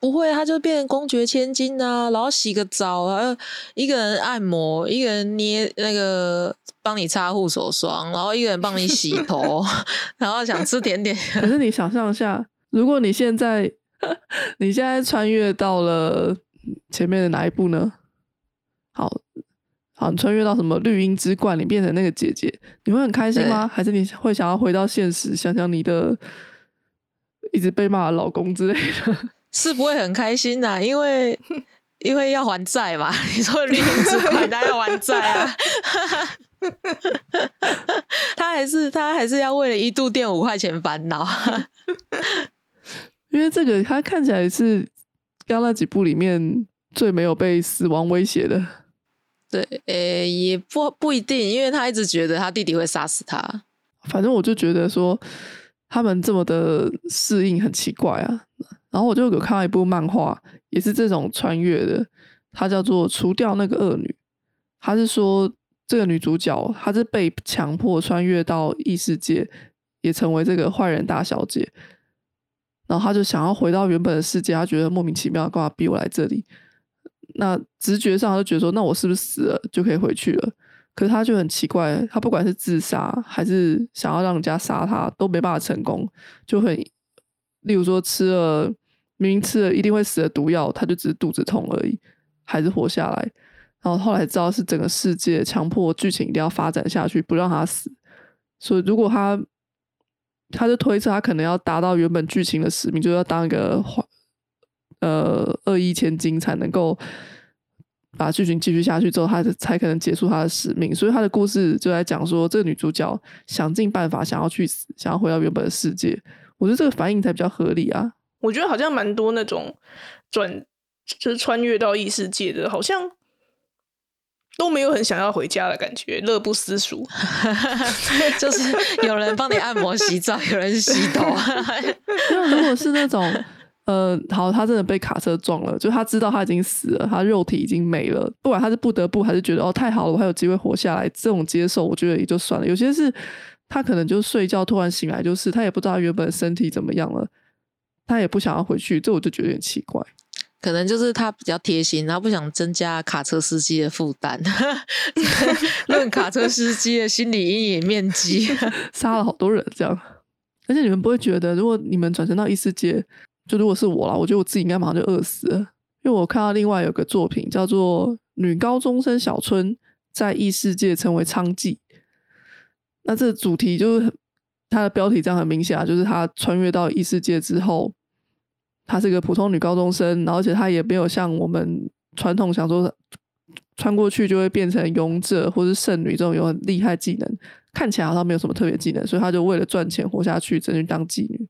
不会，他就变公爵千金啊，然后洗个澡啊，一个人按摩，一个人捏那个帮你擦护手霜，然后一个人帮你洗头，(laughs) 然后想吃甜点，可是你想象一下，如果你现在你现在穿越到了前面的哪一部呢？好好，你穿越到什么绿茵之冠，你变成那个姐姐，你会很开心吗？还是你会想要回到现实，想想你的一直被骂的老公之类的？是不会很开心的、因为 (laughs) 因为要还债嘛。(laughs) 你说绿茵之冠，当然要还债啊。(laughs) 他还是他还是要为了一度电五块钱烦恼。因为这个他看起来是刚那几部里面最没有被死亡威胁的。对，诶，也不不一定，因为他一直觉得他弟弟会杀死他。反正我就觉得说他们这么的适应很奇怪啊。然后我就有看到一部漫画，也是这种穿越的，它叫做《除掉那个恶女》。他是说这个女主角她是被强迫穿越到异世界，也成为这个坏人大小姐。然后她就想要回到原本的世界，她觉得莫名其妙，干嘛逼我来这里？那直觉上，他就觉得说，那我是不是死了就可以回去了？可是他就很奇怪，他不管是自杀还是想要让人家杀他，都没办法成功。就很，例如说吃了明明吃了一定会死的毒药，他就只是肚子痛而已，还是活下来。然后后来知道是整个世界强迫剧情一定要发展下去，不让他死。所以如果他，他就推测他可能要达到原本剧情的使命，就是要当一个坏。呃，恶意千金才能够把剧情继续下去，之后他才可能结束他的使命。所以他的故事就在讲说，这个女主角想尽办法想要去死，想要回到原本的世界。我觉得这个反应才比较合理啊。我觉得好像蛮多那种转就是穿越到异世界的，好像都没有很想要回家的感觉，乐不思蜀。(laughs) (laughs) 就是有人帮你按摩、洗澡，有人洗头。那如果是那种。呃，好，他真的被卡车撞了，就他知道他已经死了，他肉体已经没了。不管他是不得不还是觉得哦太好了，我还有机会活下来，这种接受，我觉得也就算了。有些是他可能就睡觉突然醒来，就是他也不知道原本身体怎么样了，他也不想要回去，这我就觉得有点奇怪。可能就是他比较贴心，然后不想增加卡车司机的负担，(laughs) 论卡车司机的心理阴影面积，(laughs) 杀了好多人这样。而且你们不会觉得，如果你们转身到异世界？就如果是我啦，我觉得我自己应该马上就饿死了，因为我看到另外有个作品叫做《女高中生小春在异世界成为娼妓》，那这主题就是它的标题这样很明显啊，就是她穿越到异世界之后，她是一个普通女高中生，然后而且她也没有像我们传统想说穿过去就会变成勇者或是圣女这种有很厉害技能，看起来好像没有什么特别技能，所以她就为了赚钱活下去，争取当妓女。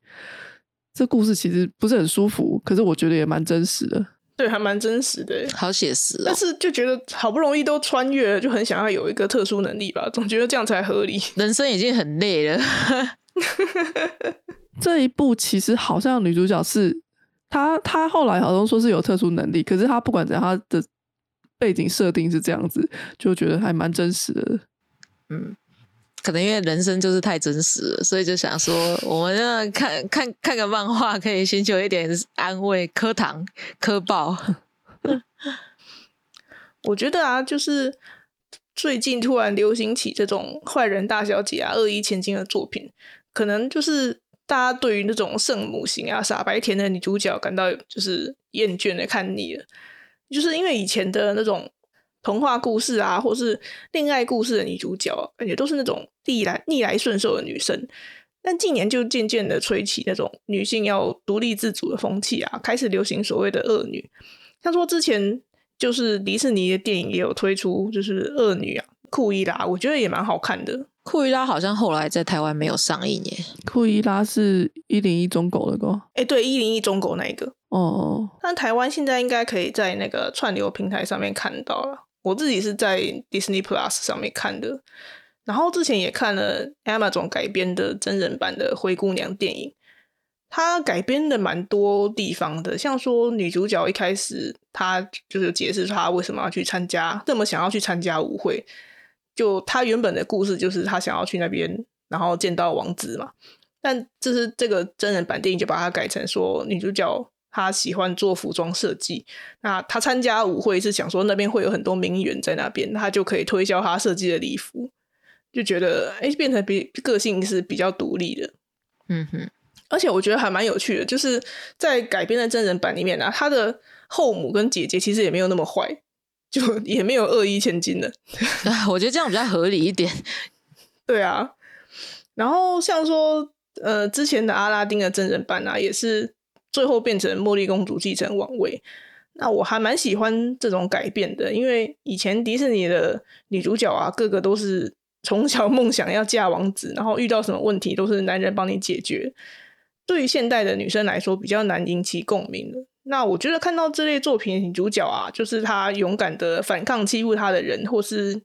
这故事其实不是很舒服，可是我觉得也蛮真实的。对，还蛮真实的，好写实。但是就觉得好不容易都穿越了，就很想要有一个特殊能力吧，总觉得这样才合理。(laughs) 人生已经很累了。(laughs) 这一部其实好像女主角是她，她后来好像说是有特殊能力，可是她不管怎样，她的背景设定是这样子，就觉得还蛮真实的。嗯。可能因为人生就是太真实了，所以就想说，我们要看看看个漫画，可以寻求一点安慰，磕糖磕爆。我觉得啊，就是最近突然流行起这种坏人大小姐啊、恶意千金的作品，可能就是大家对于那种圣母型啊、傻白甜的女主角感到就是厌倦的看腻了，就是因为以前的那种。童话故事啊，或是恋爱故事的女主角，感觉都是那种逆来逆来顺受的女生。但近年就渐渐的吹起那种女性要独立自主的风气啊，开始流行所谓的恶女。像说之前就是迪士尼的电影也有推出，就是恶女啊，库伊拉，我觉得也蛮好看的。库伊拉好像后来在台湾没有上映耶。库伊拉是一零一中狗的歌，哎，对，一零一中狗那一个哦。但台湾现在应该可以在那个串流平台上面看到了。我自己是在 Disney Plus 上面看的，然后之前也看了 Amazon 改编的真人版的灰姑娘电影，它改编的蛮多地方的，像说女主角一开始她就是解释她为什么要去参加，这么想要去参加舞会，就她原本的故事就是她想要去那边，然后见到王子嘛，但这是这个真人版电影就把它改成说女主角。他喜欢做服装设计，那他参加舞会是想说那边会有很多名媛在那边，他就可以推销他设计的礼服，就觉得哎，变成比个性是比较独立的，嗯哼。而且我觉得还蛮有趣的，就是在改编的真人版里面呢，他的后母跟姐姐其实也没有那么坏，就也没有恶意千金的。(laughs) 我觉得这样比较合理一点。(laughs) 对啊，然后像说呃之前的阿拉丁的真人版啊，也是。最后变成茉莉公主继承王位，那我还蛮喜欢这种改变的，因为以前迪士尼的女主角啊，个个都是从小梦想要嫁王子，然后遇到什么问题都是男人帮你解决。对于现代的女生来说，比较难引起共鸣的。那我觉得看到这类作品女主角啊，就是她勇敢的反抗欺负她的人，或是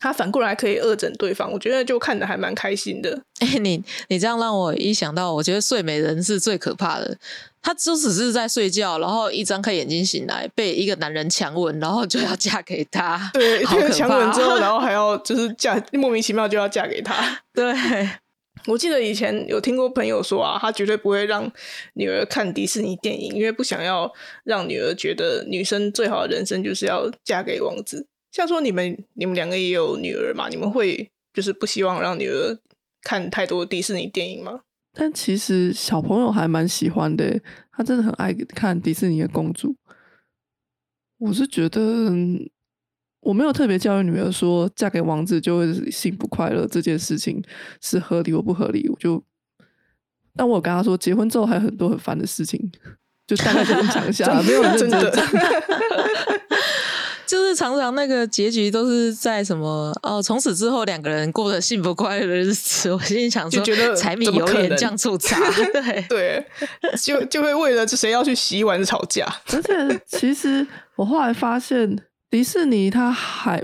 她反过来可以恶整对方，我觉得就看的还蛮开心的。(laughs) 哎，你你这样让我一想到，我觉得睡美人是最可怕的。她就只是在睡觉，然后一张开眼睛醒来，被一个男人强吻，然后就要嫁给他。(laughs) 对，好可强吻之后，然后 (laughs) 还要就是嫁，莫名其妙就要嫁给他。对，我记得以前有听过朋友说啊，他绝对不会让女儿看迪士尼电影，因为不想要让女儿觉得女生最好的人生就是要嫁给王子。像说你们你们两个也有女儿嘛，你们会就是不希望让女儿看太多迪士尼电影吗？但其实小朋友还蛮喜欢的耶，他真的很爱看迪士尼的公主。我是觉得，嗯我没有特别教育女儿说嫁给王子就会幸福快乐这件事情是合理或不合理，我就，但我有跟她说，结婚之后还有很多很烦的事情，就大概这样讲一下，(laughs) 没有认真的。就是常常那个结局都是在什么哦，从此之后两个人过得幸福快乐的日子。我心里想说，就觉得柴米油盐酱醋茶，(laughs) 对，对，就就会为了谁要去洗碗吵架。而且其实我后来发现，迪士尼它还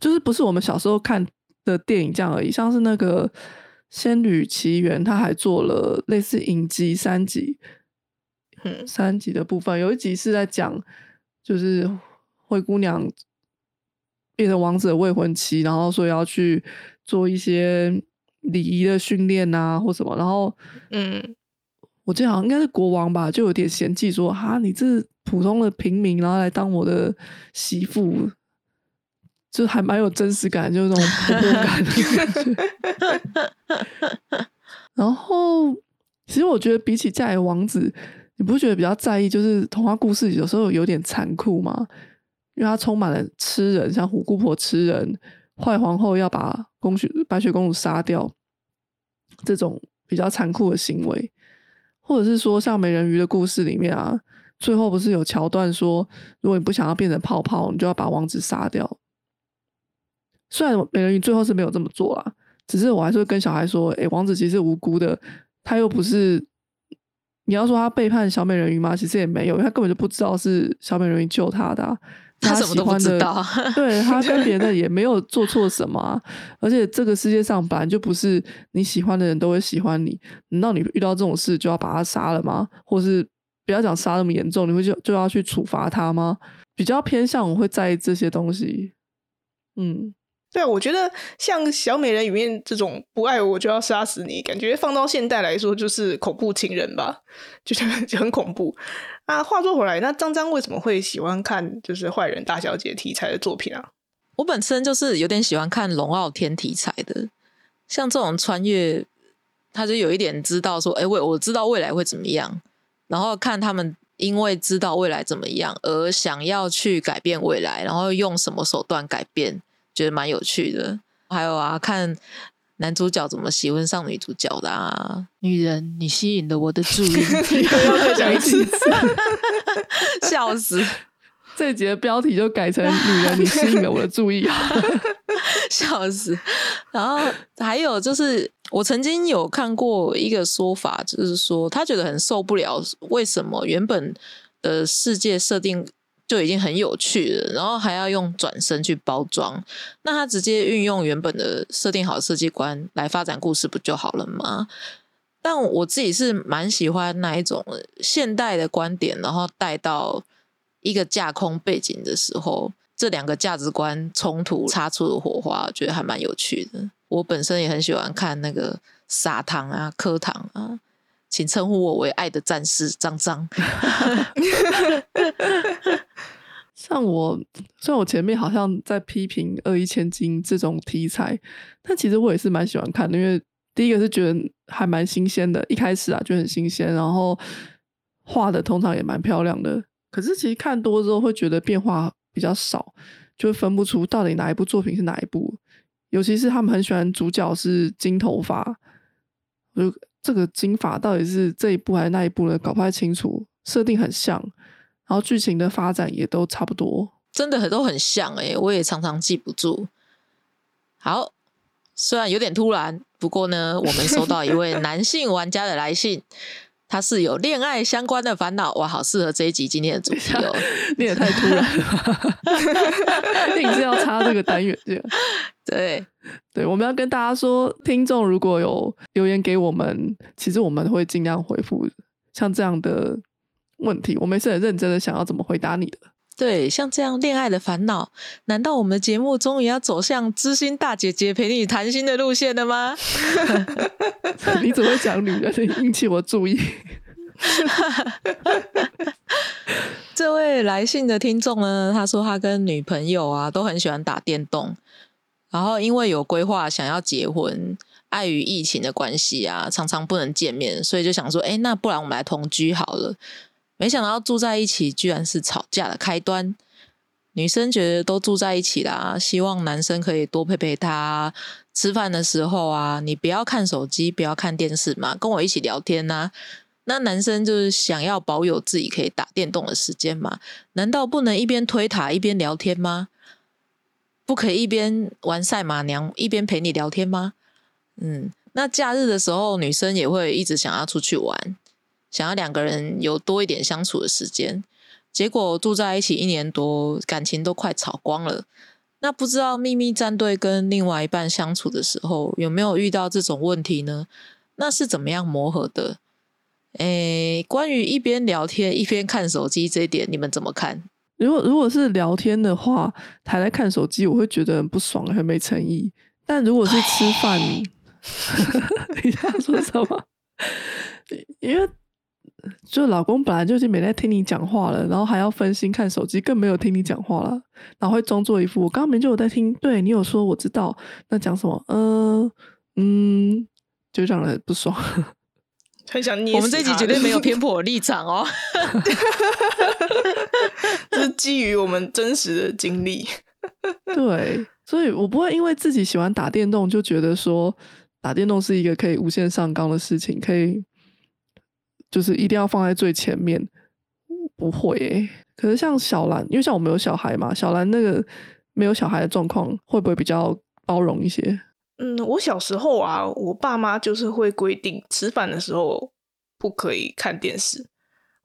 就是不是我们小时候看的电影这样而已，像是那个《仙女奇缘》，它还做了类似影集三集，嗯三集的部分，有一集是在讲就是灰姑娘变成王子的未婚妻，然后所以要去做一些礼仪的训练啊或什么，然后嗯，我记得好像应该是国王吧，就有点嫌弃说：“哈，你这普通的平民，然后来当我的媳妇，就还蛮有真实感，就是那种婆婆感的感觉。(laughs) ”然后，其实我觉得比起嫁给王子，你不觉得比较在意就是童话故事有时候有点残酷吗？因为它充满了吃人，像虎姑婆吃人，坏皇后要把公主白雪公主杀掉，这种比较残酷的行为。或者是说像美人鱼的故事里面啊，最后不是有桥段说，如果你不想要变成泡泡，你就要把王子杀掉。虽然美人鱼最后是没有这么做啦，只是我还是会跟小孩说，诶、王子其实是无辜的，他又不是。你要说他背叛小美人鱼吗？其实也没有，因为他根本就不知道是小美人鱼救他的、他什么都不喜欢的知道 (laughs) 对他跟别人也没有做错什么啊，而且这个世界上本来就不是你喜欢的人都会喜欢你，难道你遇到这种事就要把他杀了吗？或是不要讲杀那么严重，你会就就要去处罚他吗？比较偏向我会在意这些东西，嗯，对啊，我觉得像小美人里面这种不爱我就要杀死你，感觉放到现代来说就是恐怖情人吧，(laughs) 就是就很恐怖。啊，话说回来，那张张为什么会喜欢看就是坏人大小姐题材的作品啊？我本身就是有点喜欢看龙傲天题材的，像这种穿越，他就有一点知道说，哎、我我知道未来会怎么样，然后看他们因为知道未来怎么样而想要去改变未来，然后用什么手段改变，觉得蛮有趣的。还有啊，看男主角怎么喜欢上女主角的啊，女人，你吸引了我的注意，(laughs) 又要再讲一次，(laughs) 笑死。这一集的标题就改成“女人，你吸引了我的注意”啊。(laughs) 笑死！然后还有就是，我曾经有看过一个说法，就是说他觉得很受不了，为什么原本的世界设定就已经很有趣了，然后还要用转身去包装？那他直接运用原本的设定好设计观来发展故事，不就好了吗？但我自己是蛮喜欢那一种现代的观点，然后带到一个架空背景的时候，这两个价值观冲突擦出的火花，我觉得还蛮有趣的。我本身也很喜欢看那个撒糖啊、磕糖啊，请称呼我为爱的战士张张。(laughs) 像我，虽然我前面好像在批评《二一千金》这种题材，但其实我也是蛮喜欢看的，因为第一个是觉得还蛮新鲜的，一开始啊就很新鲜，然后画的通常也蛮漂亮的。可是其实看多之后会觉得变化比较少，就分不出到底哪一部作品是哪一部。尤其是他们很喜欢主角是金头发，就这个金发到底是这一部还是那一部呢？搞不太清楚，设定很像。然后剧情的发展也都差不多。真的很都很像诶、我也常常记不住。好，虽然有点突然，不过呢，我们收到一位男性玩家的来信，他是有恋爱相关的烦恼，哇，好适合这一集今天的主题哦。(laughs) 你也太突然了吧，(laughs) 硬是要插这个单元这样。(laughs) 对，对，我们要跟大家说，听众如果有留言给我们，其实我们会尽量回复像这样的问题，我们是很认真的想要怎么回答你的。对，像这样恋爱的烦恼，难道我们的节目终于要走向知心大姐姐陪你谈心的路线了吗？(laughs) 你怎么会讲女人？引起我注意。(laughs) 这位来信的听众呢，他说他跟女朋友啊都很喜欢打电动，然后因为有规划想要结婚，碍于疫情的关系啊，常常不能见面，所以就想说，哎，那不然我们来同居好了。没想到住在一起居然是吵架的开端。女生觉得都住在一起啦，希望男生可以多陪陪她。吃饭的时候啊，你不要看手机，不要看电视嘛，跟我一起聊天呐。那男生就是想要保有自己可以打电动的时间嘛？难道不能一边推塔一边聊天吗？不可以一边玩赛马娘一边陪你聊天吗？嗯，那假日的时候，女生也会一直想要出去玩。想要两个人有多一点相处的时间，结果住在一起一年多，感情都快吵光了。那不知道秘密战队跟另外一半相处的时候，有没有遇到这种问题呢？那是怎么样磨合的？诶，关于一边聊天一边看手机这一点，你们怎么看？如果如果是聊天的话，还在看手机，我会觉得很不爽，很没诚意。但如果是吃饭，(laughs) 你想说什么？(laughs) 因为。就老公本来就已经没在听你讲话了，然后还要分心看手机，更没有听你讲话了，然后会装作一副我刚刚明就有在听，对你有说我知道，那讲什么？嗯嗯，就让人不爽，(laughs) 很想捏。我们这集绝对没有 (laughs) 偏颇立场哦，(laughs) 这是基于我们真实的经历。对，所以我不会因为自己喜欢打电动就觉得说打电动是一个可以无限上纲的事情，可以。就是一定要放在最前面，不会。可是像小兰，因为像我们有小孩嘛，小兰那个没有小孩的状况，会不会比较包容一些？嗯，我小时候啊，我爸妈就是会规定吃饭的时候不可以看电视。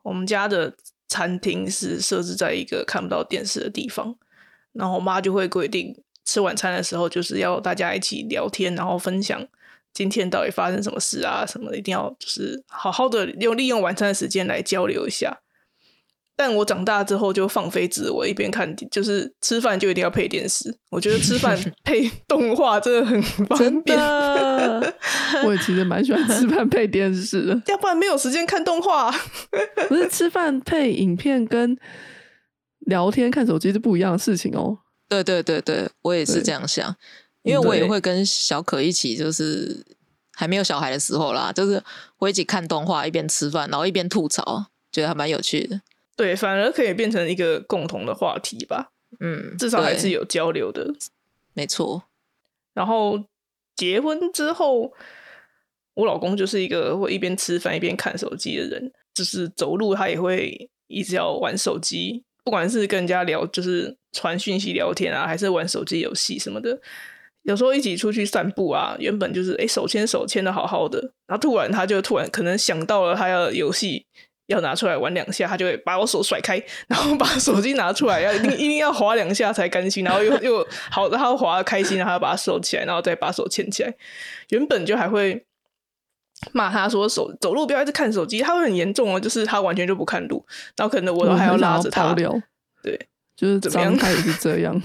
我们家的餐厅是设置在一个看不到电视的地方，然后我妈就会规定吃晚餐的时候就是要大家一起聊天，然后分享。今天到底发生什么事啊？什么一定要就是好好的用利用晚餐的时间来交流一下。但我长大之后就放飞自我，一边看就是吃饭就一定要配电视。我觉得吃饭配动画真的很方便。(laughs) 我也其实蛮喜欢吃饭配电视的，要不然没有时间看动画。不是吃饭配影片跟聊天看手机是不一样的事情哦。对对对对，我也是这样想。因为我也会跟小可一起，就是还没有小孩的时候啦，就是会一起看动画，一边吃饭，然后一边吐槽，觉得还蛮有趣的。对，反而可以变成一个共同的话题吧。嗯，至少还是有交流的。没错。然后结婚之后，我老公就是一个会一边吃饭一边看手机的人，就是走路他也会一直要玩手机，不管是跟人家聊，就是传讯息聊天啊，还是玩手机游戏什么的。有时候一起出去散步啊，原本就是哎手牵手牵的好好的，然后突然他就突然可能想到了他要游戏要拿出来玩两下，他就会把我手甩开，(laughs) 然后把手机拿出来要一定一定要划两下才甘心，然后又又好，他滑的开心，然后把他收起来，然后再把手牵起来。原本就还会骂他说手走路不要一直看手机，他会很严重哦，就是他完全就不看路，然后可能我都还要拉着他。对，就是怎么样，他也是这样。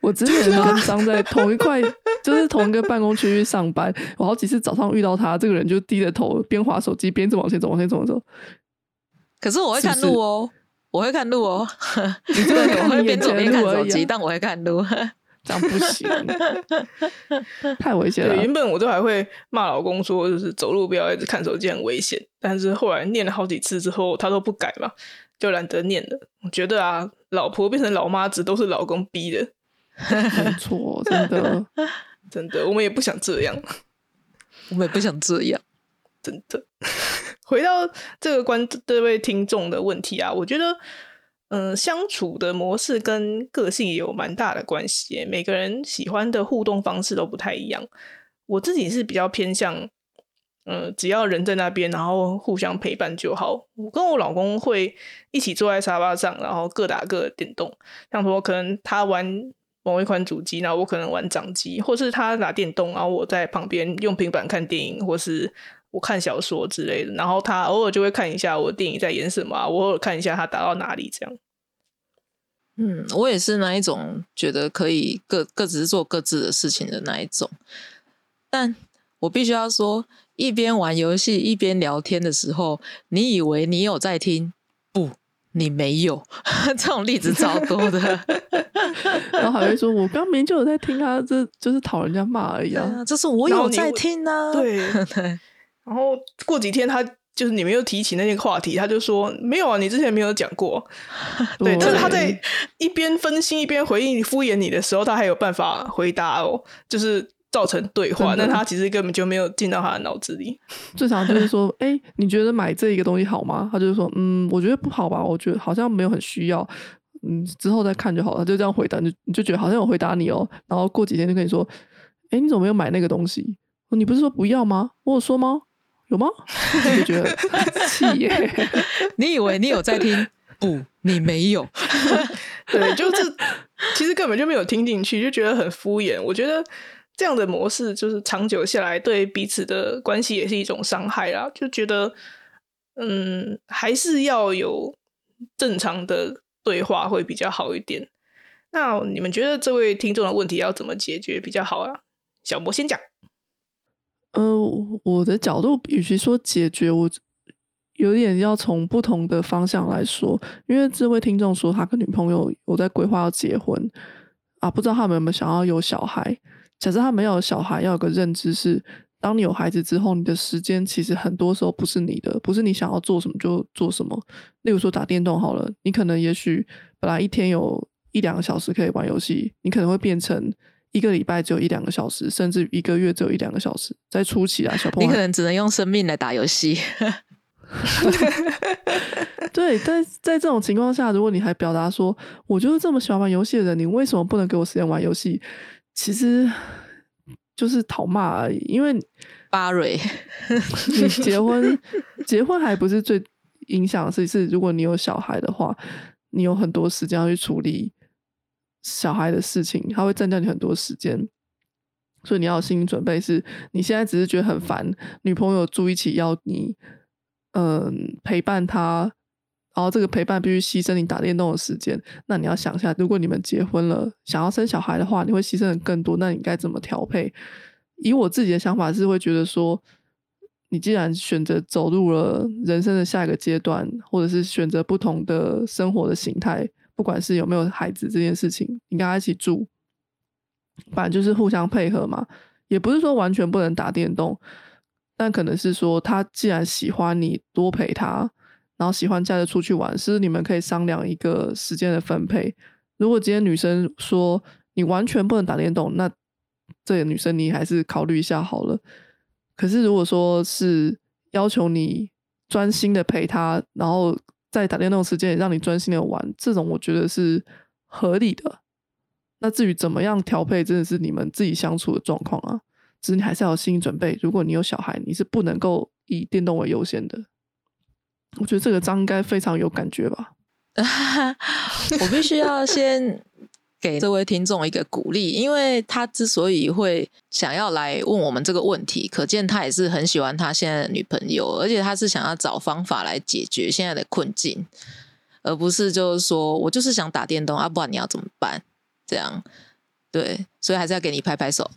我之前跟张在同一块，就是同一个办公区域上班。我好几次早上遇到他，这个人就低着头边划手机边走往前走，往前走，走。可是我会看路哦，我会看路哦。(laughs) 你这个我会边走边看手机，但我会看路，这样不行，(laughs) 太危险了。原本我都还会骂老公说，就是走路不要一直看手机，很危险。但是后来念了好几次之后，他都不改嘛，就懒得念了。我觉得啊，老婆变成老妈子都是老公逼的。(laughs) 没错，真的，(laughs) 真的，我们也不想这样，(laughs) 我们也不想这样，真的。回到这个关这位听众的问题啊，我觉得，嗯，相处的模式跟个性也有蛮大的关系。每个人喜欢的互动方式都不太一样。我自己是比较偏向，嗯，只要人在那边，然后互相陪伴就好。我跟我老公会一起坐在沙发上，然后各打各的电动。像说，可能他玩某一款主机，然后我可能玩掌机，或是他打电动，然后我在旁边用平板看电影，或是。我看小说之类的，然后他偶尔就会看一下我电影在演什么，我偶尔看一下他打到哪里这样。嗯，我也是那一种觉得可以各各自做各自的事情的那一种，但我必须要说，一边玩游戏一边聊天的时候，你以为你有在听，不，你没有，(laughs) 这种例子超多的。(laughs) 然后还会说，我刚明就有在听他，这就是讨人家骂而已啊，这是我有在听呢，(laughs) 对。然后过几天，他就是你们又提起那些话题，他就说没有啊，你之前没有讲过。对，但是他在一边分析一边回应敷衍你的时候，他还有办法回答哦，就是造成对话。但他其实根本就没有进到他的脑子里。最常就是说，(laughs) 哎，你觉得买这一个东西好吗？他就是说，嗯，我觉得不好吧，我觉得好像没有很需要，嗯，之后再看就好了。就这样回答，你你就觉得好像有回答你哦。然后过几天就跟你说，哎，你怎么没有买那个东西？你不是说不要吗？我有说吗？有吗？就觉得 (laughs) 气耶！(laughs) 你以为你有在听？不，你没有。对，就是其实根本就没有听进去，就觉得很敷衍。我觉得这样的模式就是长久下来对彼此的关系也是一种伤害啦。就觉得嗯，还是要有正常的对话会比较好一点。那你们觉得这位听众的问题要怎么解决比较好啊？小魔先讲。呃，我的角度与其说解决，我有点要从不同的方向来说。因为这位听众说他跟女朋友有在规划要结婚啊，不知道他们有没有想要有小孩。假设他没有小孩，要有个认知是，当你有孩子之后，你的时间其实很多时候不是你的，不是你想要做什么就做什么。例如说打电动好了，你可能也许本来一天有一两个小时可以玩游戏，你可能会变成。一个礼拜只有一两个小时，甚至一个月只有一两个小时，在初期啊，小朋友，你可能只能用生命来打游戏。(laughs) 对，但在这种情况下，如果你还表达说，我就是这么喜欢玩游戏的人，你为什么不能给我时间玩游戏？其实就是讨骂而已。因为巴瑞，你结婚，结婚还不是最影响的事，是如果你有小孩的话，你有很多时间要去处理。小孩的事情，他会占掉你很多时间，所以你要有心理准备。是你现在只是觉得很烦，女朋友住一起要你，嗯，陪伴他，然后这个陪伴必须牺牲你打电动的时间。那你要想一下，如果你们结婚了，想要生小孩的话，你会牺牲的更多，那你该怎么调配？以我自己的想法是，会觉得说，你既然选择走入了人生的下一个阶段，或者是选择不同的生活的形态。不管是有没有孩子这件事情，你跟他一起住，反正就是互相配合嘛。也不是说完全不能打电动，但可能是说他既然喜欢你，多陪他，然后喜欢假日出去玩，是你们可以商量一个时间的分配。如果今天女生说你完全不能打电动，那这个女生你还是考虑一下好了。可是如果说是要求你专心的陪她，然后。在打电动时间也让你专心的玩，这种我觉得是合理的。那至于怎么样调配，真的是你们自己相处的状况啊。只是你还是要有心理准备，如果你有小孩，你是不能够以电动为优先的。我觉得这个章应该非常有感觉吧。(laughs) 我必须要先。给这位听众一个鼓励，因为他之所以会想要来问我们这个问题，可见他也是很喜欢他现在的女朋友，而且他是想要找方法来解决现在的困境，而不是就是说我就是想打电动啊，不然你要怎么办？这样对，所以还是要给你拍拍手，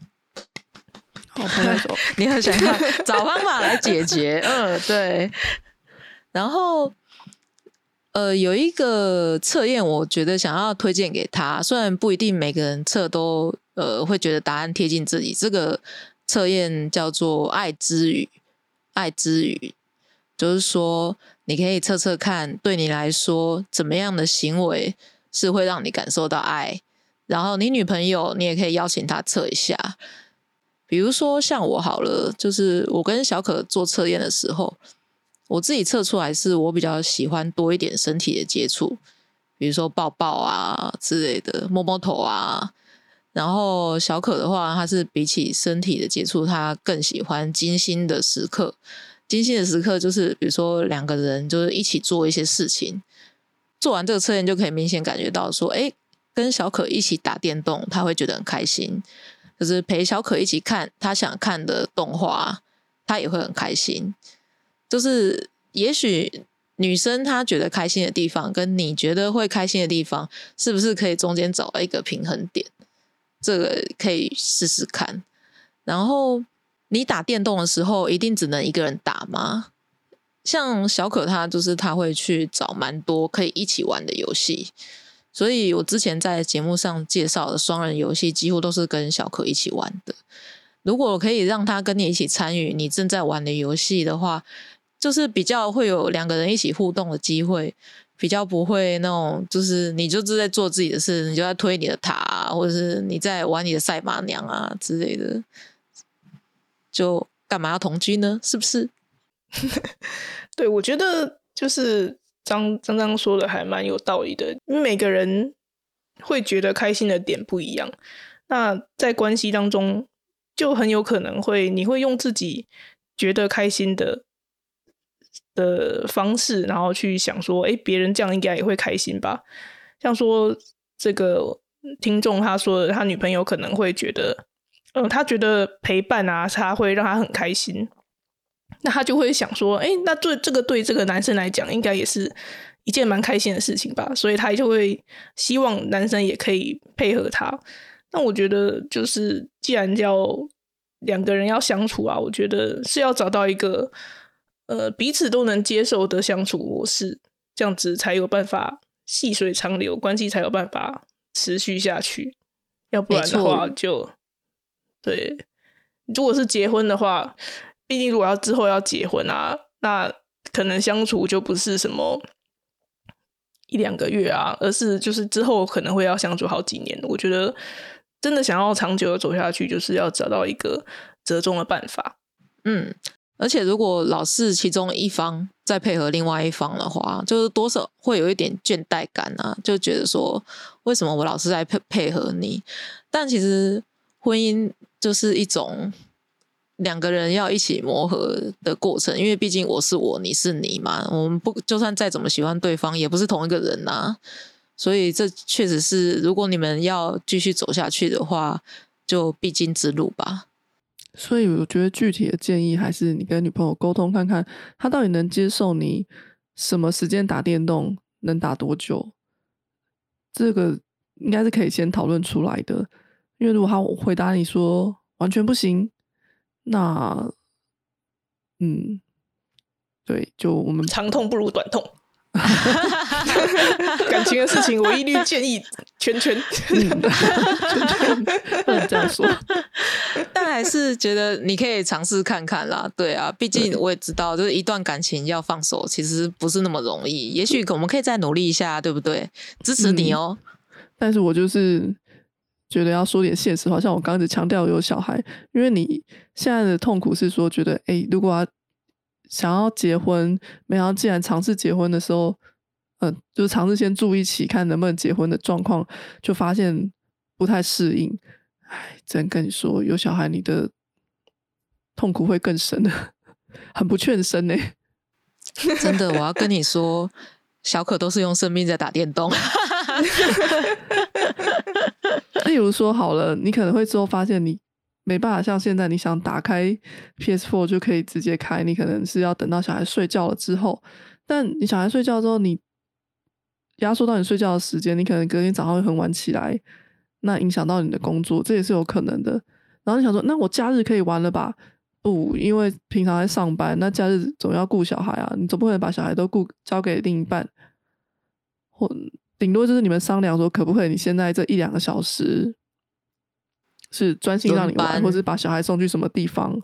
好拍拍手，(laughs) 你很想要找方法来解决，嗯，对，然后。呃，有一个测验，我觉得想要推荐给他。虽然不一定每个人测都呃会觉得答案贴近自己。这个测验叫做“爱之语”，爱之语就是说，你可以测测看，对你来说怎么样的行为是会让你感受到爱。然后你女朋友，你也可以邀请她测一下。比如说像我好了，就是我跟小可做测验的时候。我自己测出来是我比较喜欢多一点身体的接触，比如说抱抱啊之类的，摸摸头啊。然后小可的话，他是比起身体的接触，他更喜欢精心的时刻。精心的时刻就是，比如说两个人就是一起做一些事情。做完这个测验，就可以明显感觉到说，哎，跟小可一起打电动，他会觉得很开心。就是陪小可一起看他想看的动画，他也会很开心。就是也许女生她觉得开心的地方，跟你觉得会开心的地方，是不是可以中间找到一个平衡点？这个可以试试看。然后你打电动的时候，一定只能一个人打吗？像小可他就是他会去找蛮多可以一起玩的游戏。所以我之前在节目上介绍的双人游戏，几乎都是跟小可一起玩的。如果可以让他跟你一起参与你正在玩的游戏的话，就是比较会有两个人一起互动的机会，比较不会那种就是你就是在做自己的事，你就在推你的塔，或者是你在玩你的赛马娘啊之类的，就干嘛要同居呢？是不是？(laughs) 对，我觉得就是。张张张说的还蛮有道理的，因为每个人会觉得开心的点不一样。那在关系当中，就很有可能会，你会用自己觉得开心的的方式，然后去想说，哎，别人这样应该也会开心吧？像说这个听众他说的，他女朋友可能会觉得，嗯，他觉得陪伴啊，他会让他很开心。那他就会想说，哎，那对这个对这个男生来讲，应该也是一件蛮开心的事情吧？所以他就会希望男生也可以配合他。那我觉得，就是既然要两个人要相处啊，我觉得是要找到一个呃彼此都能接受的相处模式，这样子才有办法细水长流，关系才有办法持续下去。要不然的话，就对，如果是结婚的话。毕竟，如果要之后要结婚啊，那可能相处就不是什么一两个月啊，而是就是之后可能会要相处好几年。我觉得，真的想要长久的走下去，就是要找到一个折中的办法。嗯，而且如果老是其中一方在配合另外一方的话，就是多少会有一点倦怠感啊，就觉得说，为什么我老是在配配合你？但其实婚姻就是一种。两个人要一起磨合的过程，因为毕竟我是我，你是你嘛。我们不就算再怎么喜欢对方，也不是同一个人呐。所以这确实是，如果你们要继续走下去的话，就必经之路吧。所以我觉得具体的建议还是你跟女朋友沟通看看，她到底能接受你什么时间打电动，能打多久。这个应该是可以先讨论出来的。因为如果她回答你说完全不行。那，嗯，对，就我们长痛不如短痛 (laughs) (laughs) (laughs) 感情的事情我一律建议圈圈，圈圈不能这样说，但还是觉得你可以尝试看看啦。对啊，毕竟我也知道，就是一段感情要放手，其实不是那么容易。也许我们可以再努力一下，对不对？支持你哦。但是我就是。觉得要说点现实话，像我刚才强调有小孩，因为你现在的痛苦是说，觉得哎，如果要想要结婚，没想到既然尝试结婚的时候，嗯，就尝试先住一起，看能不能结婚的状况，就发现不太适应。哎，只能跟你说，有小孩，你的痛苦会更深的，(laughs) 很不劝生呢。(laughs) 真的，我要跟你说，小可都是用生命在打电动。例如说好了，你可能会之后发现你没办法像现在，你想打开 PS4 就可以直接开，你可能是要等到小孩睡觉了之后。但你小孩睡觉之后，你压缩到你睡觉的时间，你可能隔天早上会很晚起来，那影响到你的工作，这也是有可能的。然后你想说，那我假日可以玩了吧？不，因为平常在上班，那假日总要顾小孩啊，你总不能把小孩都顾交给另一半，或。顶多就是你们商量说，可不可以你现在这一两个小时是专心让你玩，或是把小孩送去什么地方，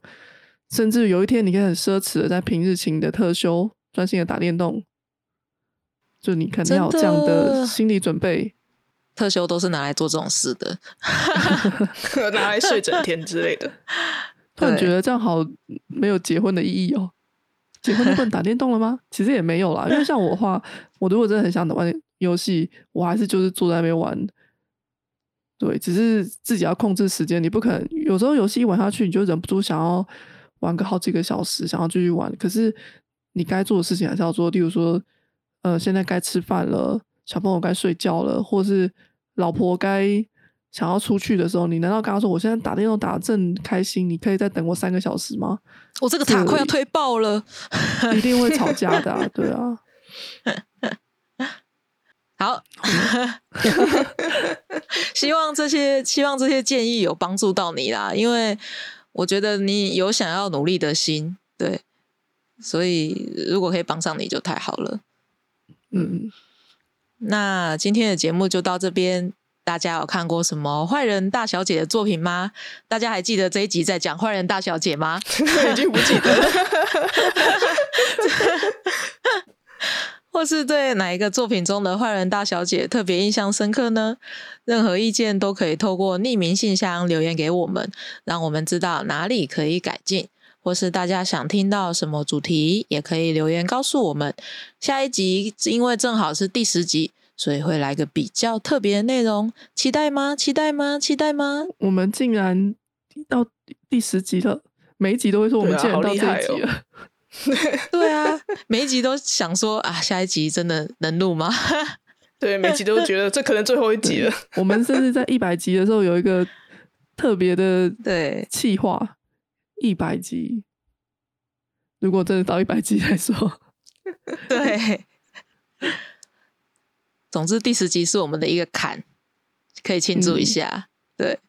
甚至有一天你可以很奢侈的在平日请你的特休，专心的打电动。就你肯定要有这样的心理准备。特休都是拿来做这种事的，(laughs) 拿来睡整天之类的。(laughs) 突然觉得这样好没有结婚的意义哦。结婚就不能打电动了吗？(laughs) 其实也没有啦，因为像我话，我如果真的很想玩。游戏，我还是就是坐在那边玩。对，只是自己要控制时间，你不可能有时候游戏一玩下去，你就忍不住想要玩个好几个小时，想要继续玩。可是你该做的事情还是要做，例如说，呃，现在该吃饭了，小朋友该睡觉了，或是老婆该想要出去的时候，你难道跟他说我现在打电动打正开心，你可以再等我三个小时吗？我这个塔快要推爆了，一定会吵架的，啊，(laughs) 对啊。(laughs) 好，希望这些希望这些建议有帮助到你啦，因为我觉得你有想要努力的心，对，所以如果可以帮上你就太好了。嗯，那今天的节目就到这边，大家有看过什么坏人大小姐的作品吗？大家还记得这一集在讲坏人大小姐吗？(laughs) 已经不记得了。(laughs) 或是对哪一个作品中的坏人大小姐特别印象深刻呢？任何意见都可以透过匿名信箱留言给我们，让我们知道哪里可以改进。或是大家想听到什么主题，也可以留言告诉我们。下一集因为正好是第十集，所以会来个比较特别的内容，期待吗？期待吗？期待吗？我们竟然到第十集了，每一集都会说我们竟然到这一集了。(laughs) 对啊，每一集都想说啊，下一集真的能录吗？(laughs) 对，每集都觉得这可能最后一集了。我们甚至在一百集的时候有一个特别的 (laughs) 对计划，一百集。如果真的到一百集来说，(laughs) 对。(laughs) 总之，第十集是我们的一个坎，可以庆祝一下。对。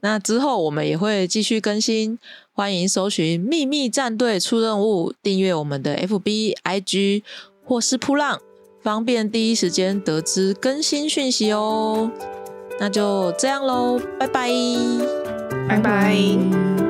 那之后我们也会继续更新，欢迎搜寻“秘密战队出任务”，订阅我们的 FB、IG 或是扑浪，方便第一时间得知更新讯息哦。那就这样喽，拜拜，拜拜。